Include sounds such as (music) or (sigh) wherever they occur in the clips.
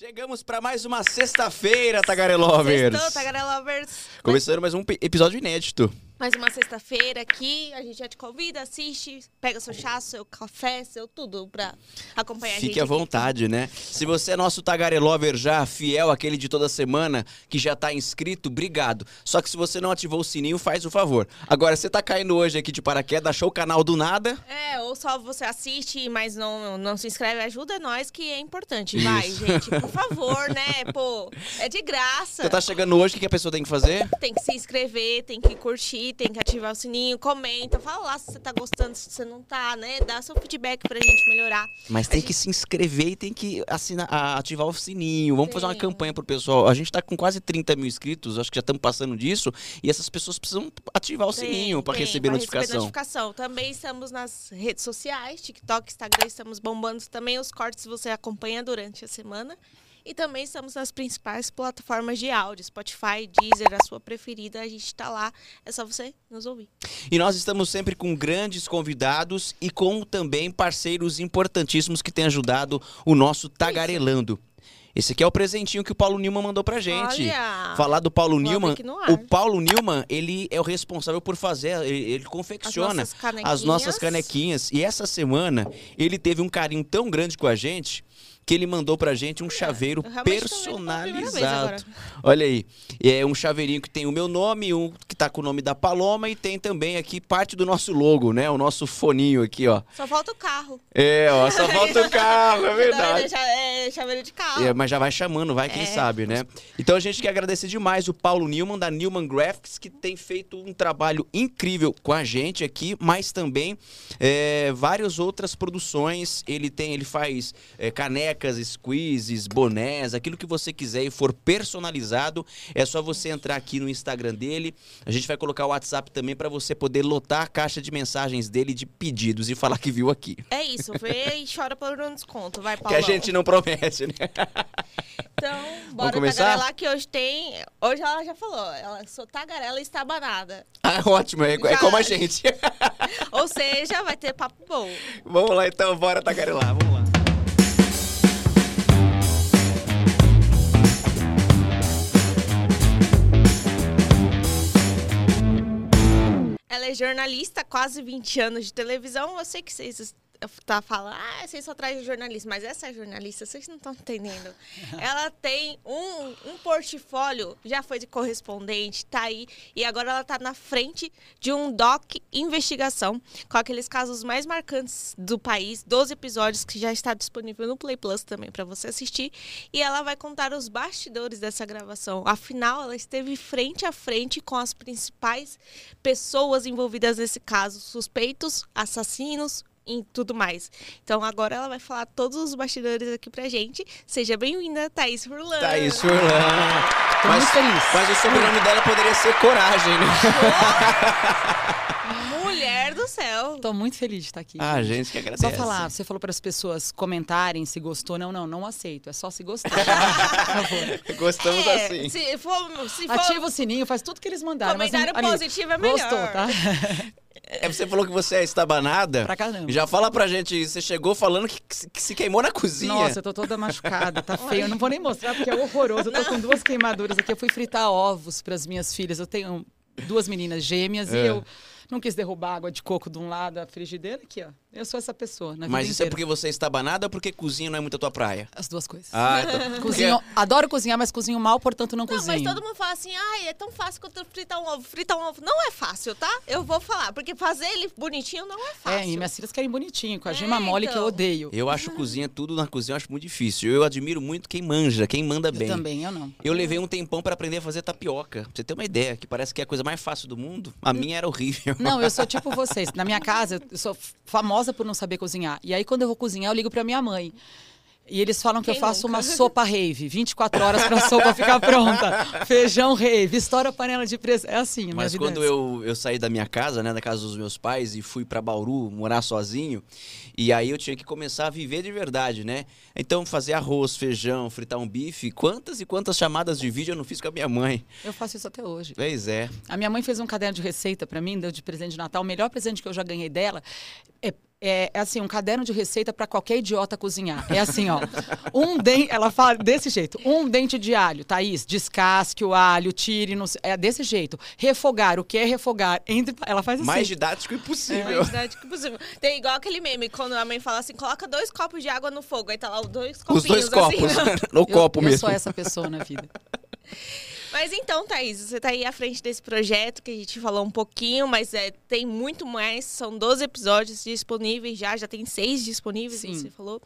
Chegamos para mais uma sexta-feira, Tagarelovers. Sextou, Tagarelovers. Começando mais um episódio inédito. Mais uma sexta-feira aqui, a gente já te convida, assiste, pega seu chá, seu café, seu tudo pra acompanhar Fique a gente. à vontade, né? Se você é nosso Tagarelover já, fiel, aquele de toda semana, que já tá inscrito, obrigado. Só que se você não ativou o sininho, faz o favor. Agora, você tá caindo hoje aqui de paraquedas, achou o canal do nada? É, ou só você assiste, mas não, não se inscreve, ajuda nós que é importante. Vai, Isso. gente, por (laughs) favor, né? Pô, é de graça. Você tá chegando hoje, o que a pessoa tem que fazer? Tem que se inscrever, tem que curtir, tem que ativar o sininho, comenta, fala lá se você tá gostando, se você não tá, né? Dá seu feedback pra gente melhorar. Mas tem que se inscrever e tem que assinar, ativar o sininho. Vamos fazer uma Sim. campanha pro pessoal. A gente tá com quase 30 mil inscritos, acho que já estamos passando disso. E essas pessoas precisam ativar o sininho para Tem, receber pra notificação. notificação. Também estamos nas redes sociais, TikTok, Instagram, estamos bombando também os cortes você acompanha durante a semana. E também estamos nas principais plataformas de áudio, Spotify, Deezer, a sua preferida, a gente tá lá, é só você nos ouvir. E nós estamos sempre com grandes convidados e com também parceiros importantíssimos que têm ajudado o nosso Tagarelando. Esse aqui é o presentinho que o Paulo Newman mandou pra gente. Olha! Falar do Paulo ar. O Paulo Newman, ele é o responsável por fazer, ele, ele As confecciona nossas canequinhas. as nossas canequinhas. E essa semana ele teve um carinho tão grande com a gente que ele mandou pra gente um chaveiro pela primeira vez personalizado. Olha aí, é um chaveirinho que tem o meu nome, um que tá com o nome da Paloma e tem também aqui parte do nosso logo, né? O nosso foninho aqui, ó. Só falta o carro. É, ó, só (laughs) falta o carro, é verdade. É, é chaveiro de carro. É, mas já vai chamando, vai, quem É. sabe, né? Então a gente quer agradecer demais o Paulo Newman, da Newman Graphics, que tem feito um trabalho incrível com a gente aqui, mas também é, várias outras produções. Ele tem, ele faz é, canecas, squeezes, bonés, aquilo que você quiser e for personalizado, é só você entrar aqui no Instagram dele. A gente vai colocar o WhatsApp também para você poder lotar a caixa de mensagens dele de pedidos e falar que viu aqui. É isso, vê e chora por um desconto. Vai, (laughs) Que Paulão. a gente não promete, né? Então, (laughs) bora começar? tagarelar que hoje tem. Hoje ela já falou, ela sou tagarela e está Ah, (laughs) ótimo, é, é como a gente. Ou seja, vai ter papo bom. vamos lá então, bora tagarelar, vamos lá. É jornalista, quase 20 anos de televisão. Eu sei que vocês tá falando, ah, vocês só trazem jornalista, mas essa é jornalista, vocês não estão entendendo. (laughs) ela tem um, um portfólio, já foi de correspondente, tá aí, e agora ela tá na frente de um doc investigação com aqueles casos mais marcantes do país, 12 episódios que já está disponível no Play Plus também para você assistir, e ela vai contar os bastidores dessa gravação. Afinal, ela esteve frente a frente com as principais pessoas envolvidas nesse caso, suspeitos, assassinos e tudo mais. Então agora ela vai falar todos os bastidores aqui pra gente. Seja bem-vinda, Thaís Furlan. Thaís Furlan. Tô Mas, muito feliz. mas o sobrenome dela poderia ser Coragem, né? (laughs) Mulher do céu. Tô muito feliz de estar aqui. Ah, gente que agradece. Só falar, você falou para as pessoas comentarem se gostou. Não, não, não aceito. É só se gostar. (laughs) Por favor. Gostamos É, assim. Se for, se for Ativa o sininho, faz tudo que eles mandaram. mas, comentário amigo, positivo é melhor. Gostou, tá? (laughs) É, você falou que você é estabanada. Pra caramba. Já fala pra gente, você chegou falando que, que se- que se queimou na cozinha. Nossa, eu tô toda machucada, tá feio. Eu não vou nem mostrar porque é horroroso. Eu tô com duas queimaduras aqui. Eu fui fritar ovos para as minhas filhas. Eu tenho duas meninas gêmeas É. e eu não quis derrubar água de coco de um lado, a frigideira aqui, ó. Eu sou essa pessoa, na Mas isso é inteira. porque você é estabanada ou porque cozinha não é muito a tua praia? As duas coisas. Ah, (laughs) então. Cozinho, adoro cozinhar, mas cozinho mal, portanto não, Não, cozinho. mas todo mundo fala assim, ai, é tão fácil quanto fritar um ovo. Fritar um ovo não é fácil, tá? Eu vou falar, porque fazer ele bonitinho não é fácil. É, e minhas filhas querem bonitinho, com a É, gema mole que eu então. odeio. Eu acho (laughs) cozinha, tudo na cozinha eu acho muito difícil. Eu admiro muito quem manja, quem manda Eu bem. também, eu não. Eu levei um tempão pra aprender a fazer tapioca. Pra você ter uma ideia, que parece que é a coisa mais fácil do mundo. A minha era horrível. Não, eu sou (laughs) tipo vocês. Na minha casa, eu sou famosa por não saber cozinhar. E aí, quando eu vou cozinhar, eu ligo pra minha mãe. E eles falam que Quem eu faço nunca? uma sopa rave, 24 horas pra (laughs) sopa ficar pronta. Feijão rave, estoura a panela de presa. É assim, a minha Mas vida é quando essa. eu, eu saí da minha casa, né, da casa dos meus pais, e fui pra Bauru morar sozinho, e aí eu tinha que começar a viver de verdade, né? Então, fazer arroz, feijão, fritar um bife, quantas e quantas chamadas de vídeo eu não fiz com a minha mãe? Eu faço isso até hoje. Pois é. A minha mãe fez um caderno de receita pra mim, deu de presente de Natal. O melhor presente que eu já ganhei dela é é, é assim, um caderno de receita para qualquer idiota cozinhar. É assim, ó. Um dente, ela fala desse jeito. Um dente de alho, Thaís, descasque o alho, tire, no, é desse jeito. Refogar, o que é refogar? Entre, ela faz assim. Mais didático impossível. Mais didático impossível. Tem igual aquele meme, quando a mãe fala assim, coloca dois copos de água no fogo. Aí tá lá os dois copinhos Os dois copos, assim. (laughs) no copo eu, mesmo. Eu sou essa pessoa na vida. (laughs) Mas então, Thaís, você está aí à frente desse projeto que a gente falou um pouquinho, mas é, tem muito mais. São 12 episódios disponíveis já, já tem seis disponíveis, Sim. você falou.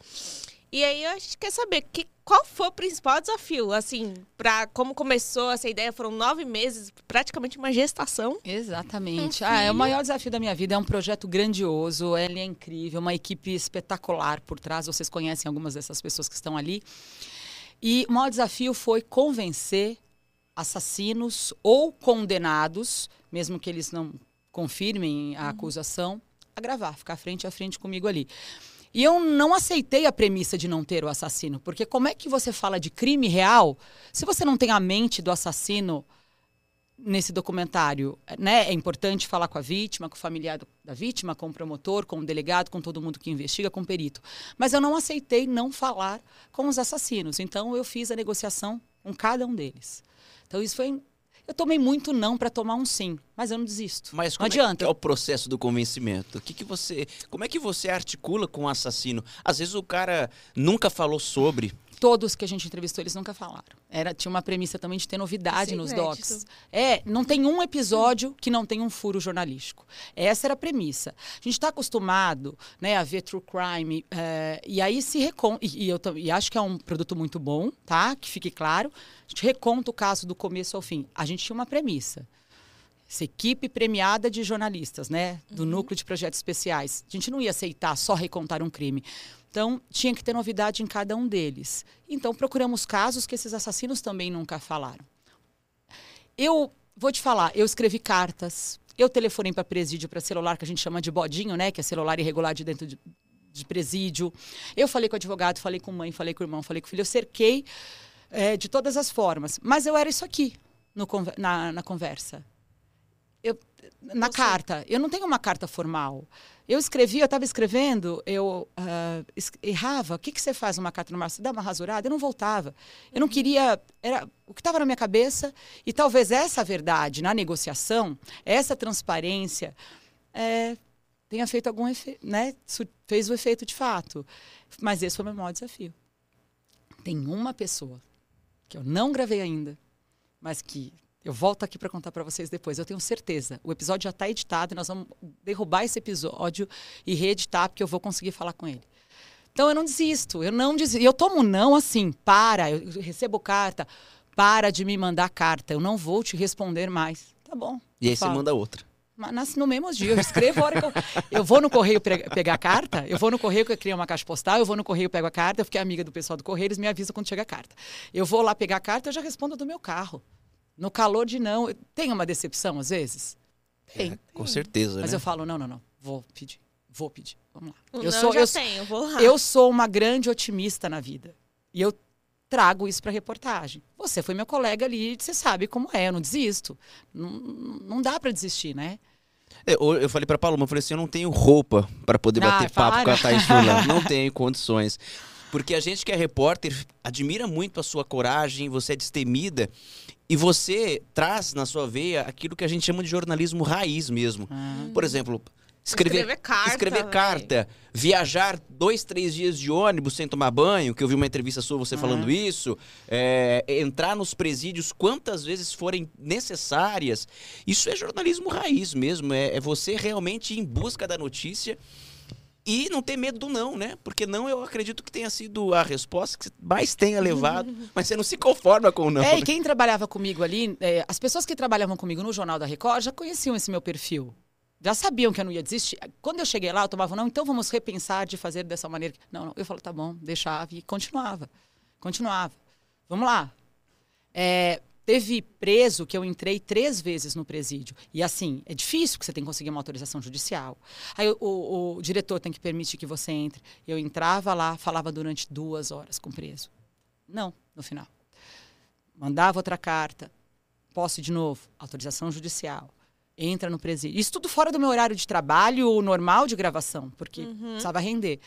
E aí a gente quer saber que, qual foi o principal desafio, assim, para como começou essa ideia? Foram nove meses, praticamente uma gestação. Exatamente. Um Ah, é o maior desafio da minha vida. É um projeto grandioso, ele é incrível, uma equipe espetacular por trás. Vocês conhecem algumas dessas pessoas que estão ali. E o maior desafio foi convencer assassinos ou condenados, mesmo que eles não confirmem a acusação, a gravar, ficar frente a frente comigo ali. E eu não aceitei a premissa de não ter o assassino, porque como é que você fala de crime real se você não tem a mente do assassino nesse documentário, né? É importante falar com a vítima, com o familiar da vítima, com o promotor, com o delegado, com todo mundo que investiga, com o perito. Mas eu não aceitei não falar com os assassinos. Então eu fiz a negociação com cada um deles. Então isso foi eu tomei muito não para tomar um sim, mas eu não desisto. Mas não é, adianta. é o processo do convencimento? O que, que você, como é que você articula com o assassino? Às vezes o cara nunca falou sobre. Todos que a gente entrevistou, eles nunca falaram. Era, tinha uma premissa também de ter novidade Isso é nos inédito. docs. É, não tem um episódio que não tem um furo jornalístico. Essa era a premissa. A gente está acostumado né, a ver true crime, é, e aí se reconta. E, e eu e acho que é um produto muito bom, tá? Que fique claro. A gente reconta o caso do começo ao fim. A gente tinha uma premissa. Essa equipe premiada de jornalistas, né? Do núcleo de projetos especiais. A gente não ia aceitar só recontar um crime. Então, tinha que ter novidade em cada um deles. Então, procuramos casos que esses assassinos também nunca falaram. Eu vou te falar, eu escrevi cartas, eu telefonei para presídio para celular, que a gente chama de bodinho, né? Que é celular irregular de dentro de, de presídio. Eu falei com o advogado, falei com mãe, falei com o irmão, falei com o filho. Eu cerquei eh, de todas as formas. Mas eu era isso aqui no na, na conversa. Eu, na Você- carta. Eu não tenho uma carta formal. Eu escrevi, eu estava escrevendo, eu es- errava. O que, que você faz numa carta normal? Você dá uma rasurada? Eu não voltava. Eu não queria. Era o que estava na minha cabeça. E talvez essa verdade na negociação, essa transparência, é, tenha feito algum efeito, né? Fez o efeito de fato. Mas esse foi o meu maior desafio. Tem uma pessoa que eu não gravei ainda, mas que eu volto aqui para contar para vocês depois. Eu tenho certeza. O episódio já está editado e nós vamos derrubar esse episódio e reeditar, porque eu vou conseguir falar com ele. Então eu não desisto, eu não desisto. Eu tomo não assim, para, eu recebo carta, para de me mandar carta, eu não vou te responder mais. Tá bom. E aí eu você falo. manda outra. Mas no mesmo dia. Eu escrevo a hora que eu. Eu vou no correio pegar a carta, eu vou no correio que eu criei uma caixa postal, eu vou no correio pego a carta, eu fiquei amiga do pessoal do correio, eles me avisam quando chega a carta. Eu vou lá pegar a carta, eu já respondo do meu carro. No calor de não. Tem uma decepção às vezes? Tem. É, com certeza, Mas né? eu falo, não, não, não. Vou pedir. Vou pedir. Vamos lá. O Eu não sou, já eu, sou- tenho, vou lá. eu sou uma grande otimista na vida. E eu trago isso para reportagem. Você foi meu colega ali, você sabe como é, eu não desisto. Não, não dá para desistir, né? É, Eu, eu falei pra Paloma, eu falei assim, eu não tenho roupa pra poder Ah, bater papo para. com a Thaís Furlan. (laughs) Não tenho condições. Porque a gente que é repórter admira muito a sua coragem, você é destemida. E você traz na sua veia aquilo que a gente chama de jornalismo raiz mesmo. Ah. Por exemplo, escrever, Escrever carta, escrever véi. carta, viajar dois, três dias de ônibus sem tomar banho, que eu vi uma entrevista sua você falando isso, é, entrar nos presídios quantas vezes forem necessárias. Isso é jornalismo raiz mesmo, é, é você realmente ir em busca da notícia e não ter medo do não, né? Porque não eu acredito que tenha sido a resposta que mais tenha levado, mas você não se conforma com o não. É, né? e quem trabalhava comigo ali, é, as pessoas que trabalhavam comigo no Jornal da Record já conheciam esse meu perfil. Já sabiam que eu não ia desistir. Quando eu cheguei lá, eu tomava, não, então vamos repensar de fazer dessa maneira. Não, não. Eu falo, tá bom, deixava e continuava. Continuava. Vamos lá. É, teve preso que eu entrei três vezes no presídio. E assim, é difícil que você tem que conseguir uma autorização judicial. Aí o, o- o diretor tem que permitir que você entre. Eu entrava lá, falava durante duas horas com o preso. Não, no final mandava outra carta, posse de novo, autorização judicial. entra no presídio. Isso tudo fora do meu horário de trabalho normal de gravação, porque precisava render.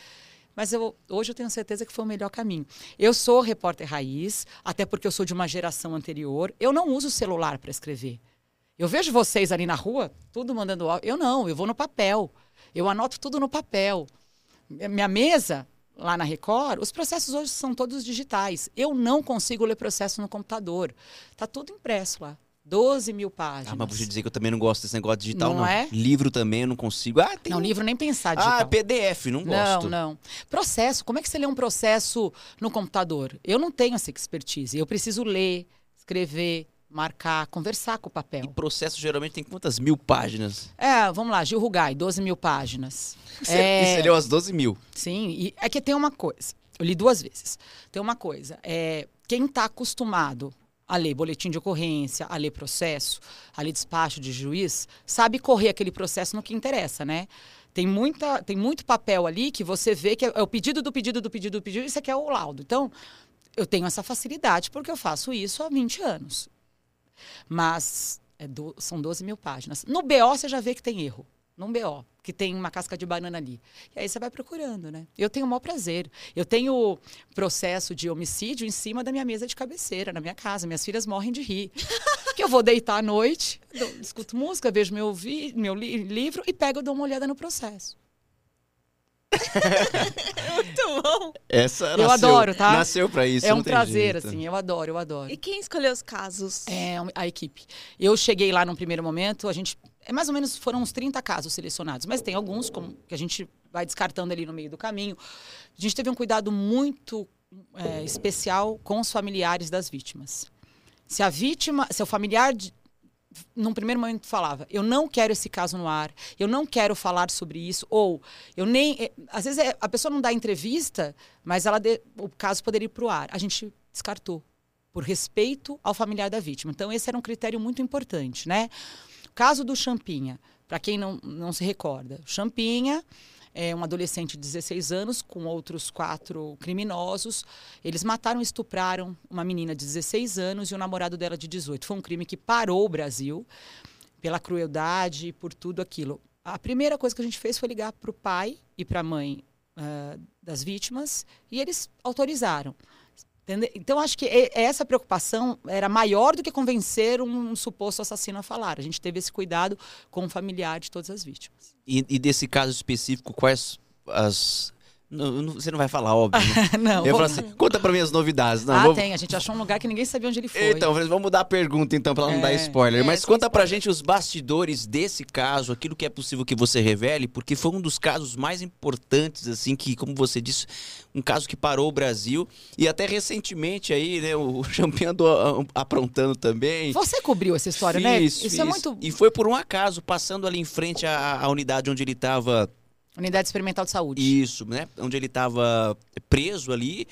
Mas eu, hoje eu tenho certeza que foi o melhor caminho. Eu sou repórter raiz, até porque eu sou de uma geração anterior. Eu não uso celular para escrever. Eu vejo vocês ali na rua, tudo mandando. Eu não, eu vou no papel. Eu anoto tudo no papel. Minha mesa, lá na Record, os processos hoje são todos digitais. Eu não consigo ler processo no computador. Tá tudo impresso lá. 12 mil páginas. Ah, mas vou te dizer que eu também não gosto desse negócio digital, Não não. é? Livro também eu não consigo. Ah, tem Não, um- livro nem pensar Ah, digital. PDF, não gosto. Não, não. Processo, como é que você lê um processo no computador? Eu não tenho essa expertise. Eu preciso ler, escrever, marcar, conversar com o E papel. processo geralmente tem quantas mil páginas? É, vamos lá, Gil Rugai, 12 mil páginas. Você, É, você leu as 12 mil. Sim, e é que tem uma coisa. Eu li duas vezes. Tem uma coisa. É, quem está acostumado a ler boletim de ocorrência, a ler processo, a ler despacho de juiz, sabe correr aquele processo no que interessa, né? Tem, muita, tem muito papel ali que você vê que é, é o pedido do pedido do pedido do pedido, isso aqui é o laudo. Então, eu tenho essa facilidade porque eu faço isso há 20 anos. Mas é do- são 12 mil páginas. No BO você já vê que tem erro. Num BO, que tem uma casca de banana ali. E aí você vai procurando, né? Eu tenho o maior prazer. Eu tenho processo de homicídio em cima da minha mesa de cabeceira, na minha casa. Minhas filhas morrem de rir. (laughs) que eu vou deitar à noite, escuto música, vejo meu, vi- meu li- livro e pego e dou uma olhada no processo. Muito bom. Essa Eu nasceu, adoro, tá? Nasceu pra isso. é um prazer, jeito. assim. Eu adoro, eu adoro. E quem escolheu os casos? É, a equipe. Eu cheguei lá num primeiro momento, a gente. É mais ou menos foram uns 30 casos selecionados, mas tem alguns como, que a gente vai descartando ali no meio do caminho. A gente teve um cuidado muito é, especial com os familiares das vítimas. Se a vítima, se o familiar de- num primeiro momento falava, eu não quero esse caso no ar, eu não quero falar sobre isso, ou eu nem. eh, Às vezes é- a pessoa não dá entrevista, mas ela de- o caso poderia ir para o ar. A gente descartou, por respeito ao familiar da vítima. Então, esse era um critério muito importante, né? O caso do Champinha, para quem não, não se recorda, Champinha é um adolescente de 16 anos com outros quatro criminosos. Eles mataram e estupraram uma menina de 16 anos e o namorado dela de 18. Foi um crime que parou o Brasil pela crueldade por tudo aquilo. A primeira coisa que a gente fez foi ligar para o pai e para a mãe ah, das vítimas e eles autorizaram. Então, acho que essa preocupação era maior do que convencer um suposto assassino a falar. A gente teve esse cuidado com o familiar de todas as vítimas. E, e desse caso específico, quais as. Não, não- você não vai falar, óbvio. né? (laughs) Não, Eu vou- falo assim, conta pra mim as novidades. Não, ah, vou- tem. A gente achou um lugar que ninguém sabia onde ele foi. Então, vamos mudar a pergunta então, pra ela não É. dar spoiler. É, Mas sem conta pra spoiler. gente os bastidores desse caso, aquilo que é possível que você revele, porque foi um dos casos mais importantes, assim, que, como você disse, um caso que parou o Brasil. E até recentemente aí, né, o (laughs) Champinha andou ah, aprontando também. Você cobriu essa história, né? Fiz, Isso é fiz. muito. E foi por um acaso, passando ali em frente à, à unidade onde ele estava Unidade Experimental de Saúde. Isso, né? Onde ele estava preso ali.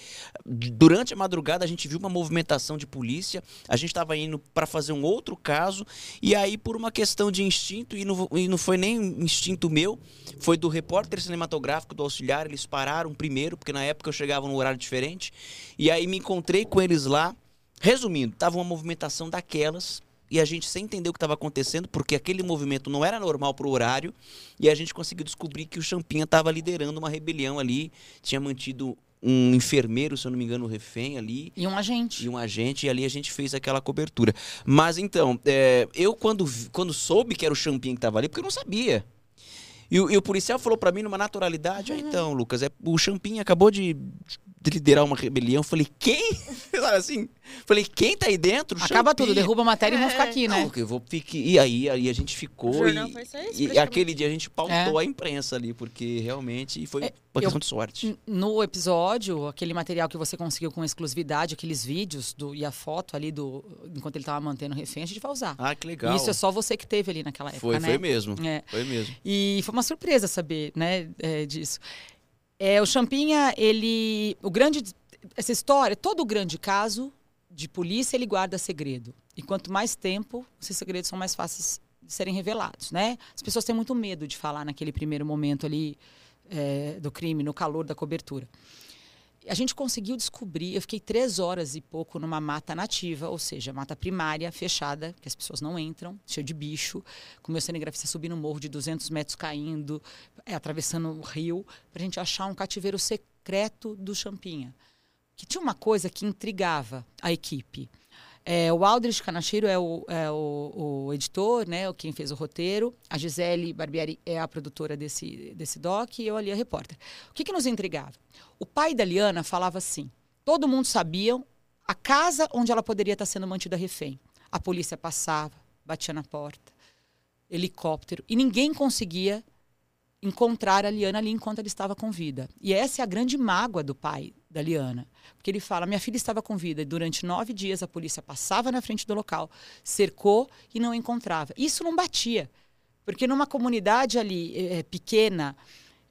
Durante a madrugada a gente viu uma movimentação de polícia. A gente estava indo para fazer um outro caso e aí por uma questão de instinto e não, e não foi nem instinto meu, foi do repórter cinematográfico do auxiliar. Eles pararam primeiro porque na época eu chegava num horário diferente e aí me encontrei com eles lá. Resumindo, tava uma movimentação daquelas e a gente sem entender o que estava acontecendo, porque aquele movimento não era normal pro horário, e a gente conseguiu descobrir que o Champinha estava liderando uma rebelião ali, tinha mantido um enfermeiro, se eu não me engano, refém ali, E um agente. e um agente, e ali a gente fez aquela cobertura. Mas então, é, eu quando, quando soube que era o Champinha que estava ali, porque eu não sabia. E, o- e o policial falou para mim numa naturalidade, ah, então, Lucas, é, o Champinha acabou de liderar uma rebelião. Eu falei, quem? (laughs) Sabe assim? Falei, quem tá aí dentro? Acaba tudo, derruba a matéria e vão ficar aqui, né? Não, que eu vou fique... E aí, aí a gente ficou e, foi só isso, e aquele dia a gente pautou É. a imprensa ali, porque realmente foi É, uma eu- questão de sorte. No episódio, aquele material que você conseguiu com exclusividade, aqueles vídeos do, e a foto ali do enquanto ele estava mantendo o refém, a gente vai usar. Ah, que legal. Isso é só você que teve ali naquela época, foi, né? foi mesmo. É. Foi mesmo. E foi uma surpresa saber, né, é, disso. É, o Champinha, ele, o grande, essa história, todo grande caso de polícia ele guarda segredo. E quanto mais tempo, esses segredos são mais fáceis de serem revelados, né? As pessoas têm muito medo de falar naquele primeiro momento ali é, do crime, no calor da cobertura. A gente conseguiu descobrir, eu fiquei três horas e pouco numa mata nativa, ou seja, mata primária, fechada, que as pessoas não entram, cheio de bicho, com meu cinegrafista subindo um morro de 200 metros caindo, é, atravessando o rio, para a gente achar um cativeiro secreto do Champinha. Que tinha uma coisa que intrigava a equipe. É, o Aldrich Canacheiro é, o, é o, o, editor, né, quem fez o roteiro. A Gisele Barbieri é a produtora desse, desse doc e eu ali a repórter. O que, que nos intrigava? O pai da Liana falava assim: todo mundo sabia a casa onde ela poderia estar sendo mantida refém. A polícia passava, batia na porta, helicóptero, e ninguém conseguia encontrar a Liana ali enquanto ela estava com vida. E essa é a grande mágoa do pai da Liana. Porque ele fala: minha filha estava com vida e durante nove dias a polícia passava na frente do local, cercou e não encontrava. Isso não batia. Porque numa comunidade ali é, pequena,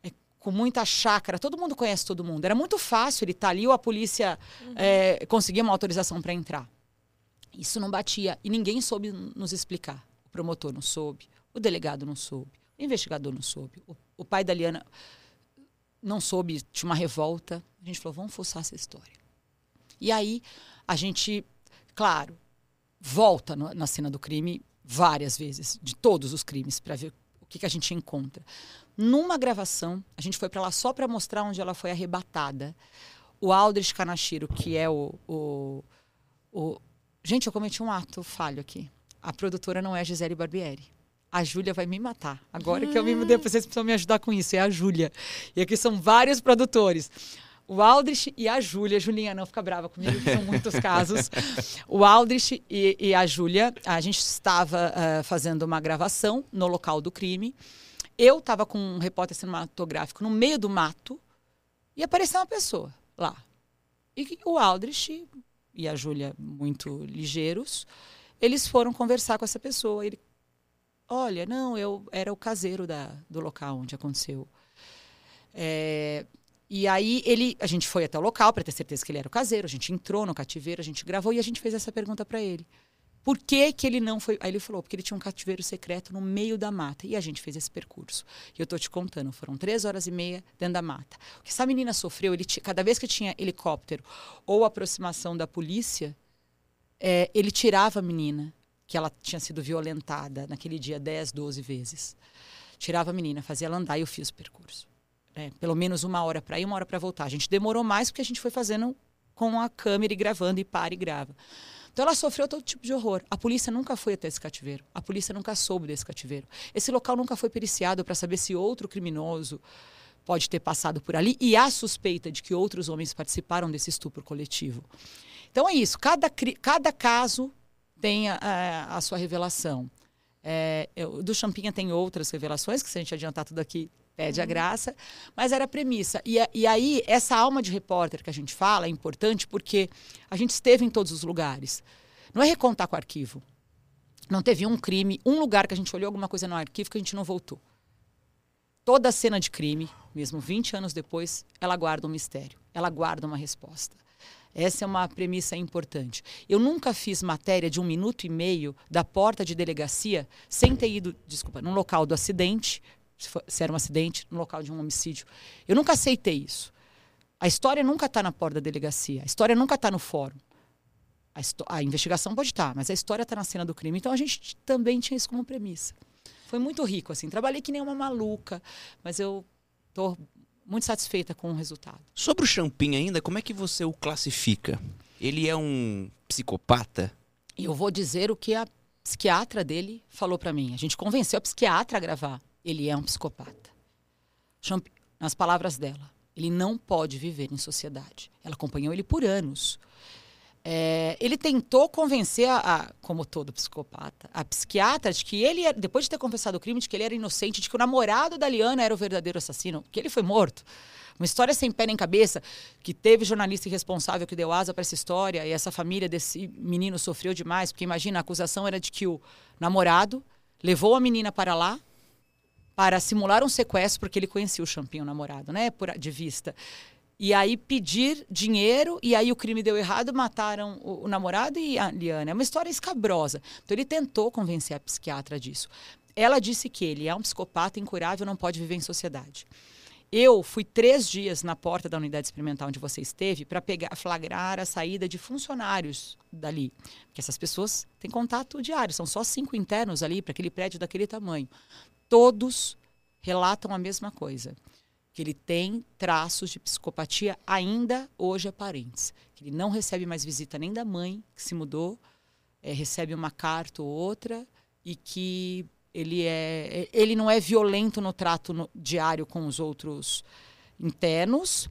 é, com muita chácara, todo mundo conhece todo mundo. Era muito fácil ele estar tá ali ou a polícia uhum. é, conseguir uma autorização para entrar. Isso não batia. E ninguém soube nos explicar. O promotor não soube, o delegado não soube, o investigador não soube, o, o pai da Liana não soube, tinha uma revolta. A gente falou, vamos forçar essa história. E aí a gente, claro, volta no, na cena do crime várias vezes, de todos os crimes, para ver o que, que a gente encontra. Numa gravação, a gente foi para lá só para mostrar onde ela foi arrebatada. O Aldrich Kanashiro, que é o, o, o. Gente, eu cometi um ato falho aqui. A produtora não é Gisele Barbieri a Júlia vai me matar. Agora que eu me mudei, vocês precisam me ajudar com isso. É a Júlia. E aqui são vários produtores. O Aldrich e a Júlia. Julinha, não fica brava comigo, são muitos (laughs) casos. O Aldrich e, e a Júlia, a gente estava uh, fazendo uma gravação no local do crime. Eu estava com um repórter cinematográfico no meio do mato e apareceu uma pessoa lá. E o Aldrich e a Júlia, muito ligeiros, eles foram conversar com essa pessoa. Ele Olha, não, eu era o caseiro da, do local onde aconteceu. É, e aí ele, a gente foi até o local para ter certeza que ele era o caseiro. A gente entrou no cativeiro, a gente gravou e a gente fez essa pergunta para ele. Por que, que ele não foi? Aí ele falou, porque ele tinha um cativeiro secreto no meio da mata. E a gente fez esse percurso. E eu estou te contando, foram três horas e meia dentro da mata. O que essa menina sofreu, ele cada vez que tinha helicóptero ou aproximação da polícia, é, ele tirava a menina que ela tinha sido violentada naquele dia 10, 12 vezes. Tirava a menina, fazia ela andar e eu fiz o percurso. É, pelo menos uma hora para ir, uma hora para voltar. A gente demorou mais porque a gente foi fazendo com a câmera e gravando e para e grava. Então ela sofreu todo tipo de horror. A polícia nunca foi até esse cativeiro. A polícia nunca soube desse cativeiro. Esse local nunca foi periciado para saber se outro criminoso pode ter passado por ali e há suspeita de que outros homens participaram desse estupro coletivo. Então é isso. Cada, cada caso tem a, a sua revelação. É, eu, do Champinha tem outras revelações, que se a gente adiantar tudo aqui, pede uhum. a graça, mas era a premissa. E, e aí, essa alma de repórter que a gente fala é importante porque a gente esteve em todos os lugares. Não é recontar com o arquivo. Não teve um crime, um lugar que a gente olhou alguma coisa no arquivo que a gente não voltou. Toda cena de crime, mesmo 20 anos depois, ela guarda um mistério, ela guarda uma resposta. Essa é uma premissa importante. Eu nunca fiz matéria de um minuto e meio da porta de delegacia sem ter ido, desculpa, num local do acidente, se, for, se era um acidente, no local de um homicídio. Eu nunca aceitei isso. A história nunca está na porta da delegacia. A história nunca está no fórum. A, a, investigação pode estar, tá, mas a história está na cena do crime. Então a gente também tinha isso como premissa. Foi muito rico, assim. Trabalhei que nem uma maluca, mas eu estou muito satisfeita com o resultado. Sobre o Champin ainda, como é que você o classifica? Ele é um psicopata? Eu vou dizer o que a psiquiatra dele falou para mim. A gente convenceu a psiquiatra a gravar. Ele é um psicopata. Champin, nas palavras dela, ele não pode viver em sociedade. Ela acompanhou ele por anos. É, ele tentou convencer, a, a, como todo psicopata, a psiquiatra de que ele, depois de ter confessado o crime, de que ele era inocente, de que o namorado da Liana era o verdadeiro assassino, que ele foi morto. Uma história sem pé nem cabeça, que teve jornalista irresponsável que deu asa para essa história, e essa família desse menino sofreu demais, porque imagina, a acusação era de que o namorado levou a menina para lá para simular um sequestro, porque ele conhecia o Champinho, namorado, né, por, de vista e aí pedir dinheiro, e aí o crime deu errado, mataram o, o, namorado e a Liana. É uma história escabrosa. Então ele tentou convencer a psiquiatra disso. Ela disse que ele é um psicopata incurável, não pode viver em sociedade. Eu fui três dias na porta da unidade experimental onde você esteve para flagrar a saída de funcionários dali. Porque essas pessoas têm contato diário, são só cinco internos ali para aquele prédio daquele tamanho. Todos relatam a mesma coisa. Que ele tem traços de psicopatia ainda hoje aparentes. Que ele não recebe mais visita nem da mãe, que se mudou, é, recebe uma carta ou outra, e que ele é ele não é violento no trato no, diário com os outros internos,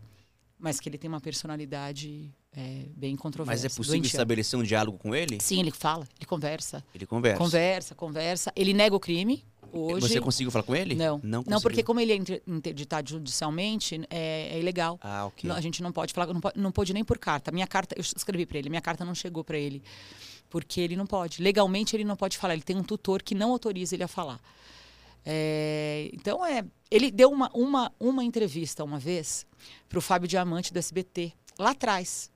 mas que ele tem uma personalidade é, bem controversa. Mas é possível doentia. estabelecer um diálogo com ele? Sim, ele fala, ele conversa. Ele conversa. Conversa, conversa. Ele nega o crime hoje. Você conseguiu falar com ele? Não, Não, não, porque como ele é inter- interditado judicialmente, é, é ilegal. Ah, ok. Não, a gente não pode falar, não pode, não nem por carta. Minha carta, eu escrevi para ele, minha carta não chegou para ele. Porque ele não pode. Legalmente ele não pode falar. Ele tem um tutor que não autoriza ele a falar. É, então é. Ele deu uma, uma, uma entrevista uma vez para o Fábio Diamante do SBT, lá atrás.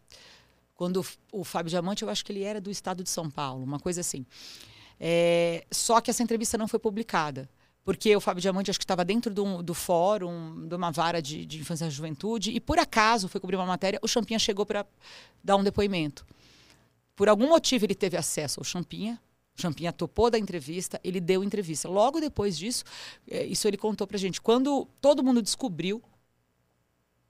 Quando o, Fábio Diamante, eu acho que ele era do estado de São Paulo, uma coisa assim. É, só que essa entrevista não foi publicada. Porque o Fábio Diamante acho que estava dentro do, do fórum, de uma vara de, de infância e juventude, e por acaso foi cobrir uma matéria, o Champinha chegou para dar um depoimento. Por algum motivo ele teve acesso ao Champinha, o Champinha topou da entrevista, ele deu entrevista. Logo depois disso, eh, isso ele contou pra gente. Quando todo mundo descobriu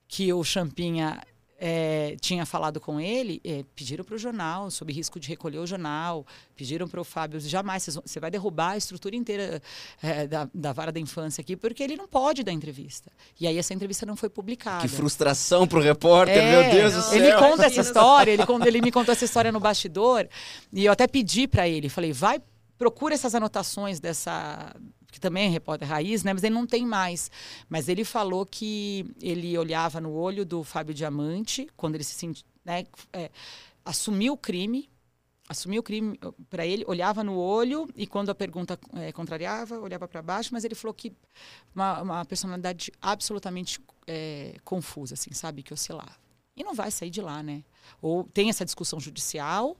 que o Champinha eh, tinha falado com ele, eh, pediram para o jornal, sob risco de recolher o jornal, pediram para o Fábio, jamais, você vai derrubar a estrutura inteira eh, da, da vara da infância aqui, porque ele não pode dar entrevista. E aí essa entrevista não foi publicada. Que frustração pro repórter, É, meu Deus do céu. Ele conta essa história, ele, ele me contou essa história no bastidor, e eu até pedi para ele, falei, vai, procura essas anotações dessa que também é repórter raiz, né? Mas ele não tem mais. Mas ele falou que ele olhava no olho do Fábio Diamante quando ele se sentia, né, é, assumiu o crime, assumiu o crime para ele, olhava no olho e quando a pergunta é, contrariava, olhava para baixo, mas ele falou que uma, uma personalidade absolutamente é, confusa, assim, sabe, que oscilava. E não vai sair de lá, né? Ou tem essa discussão judicial,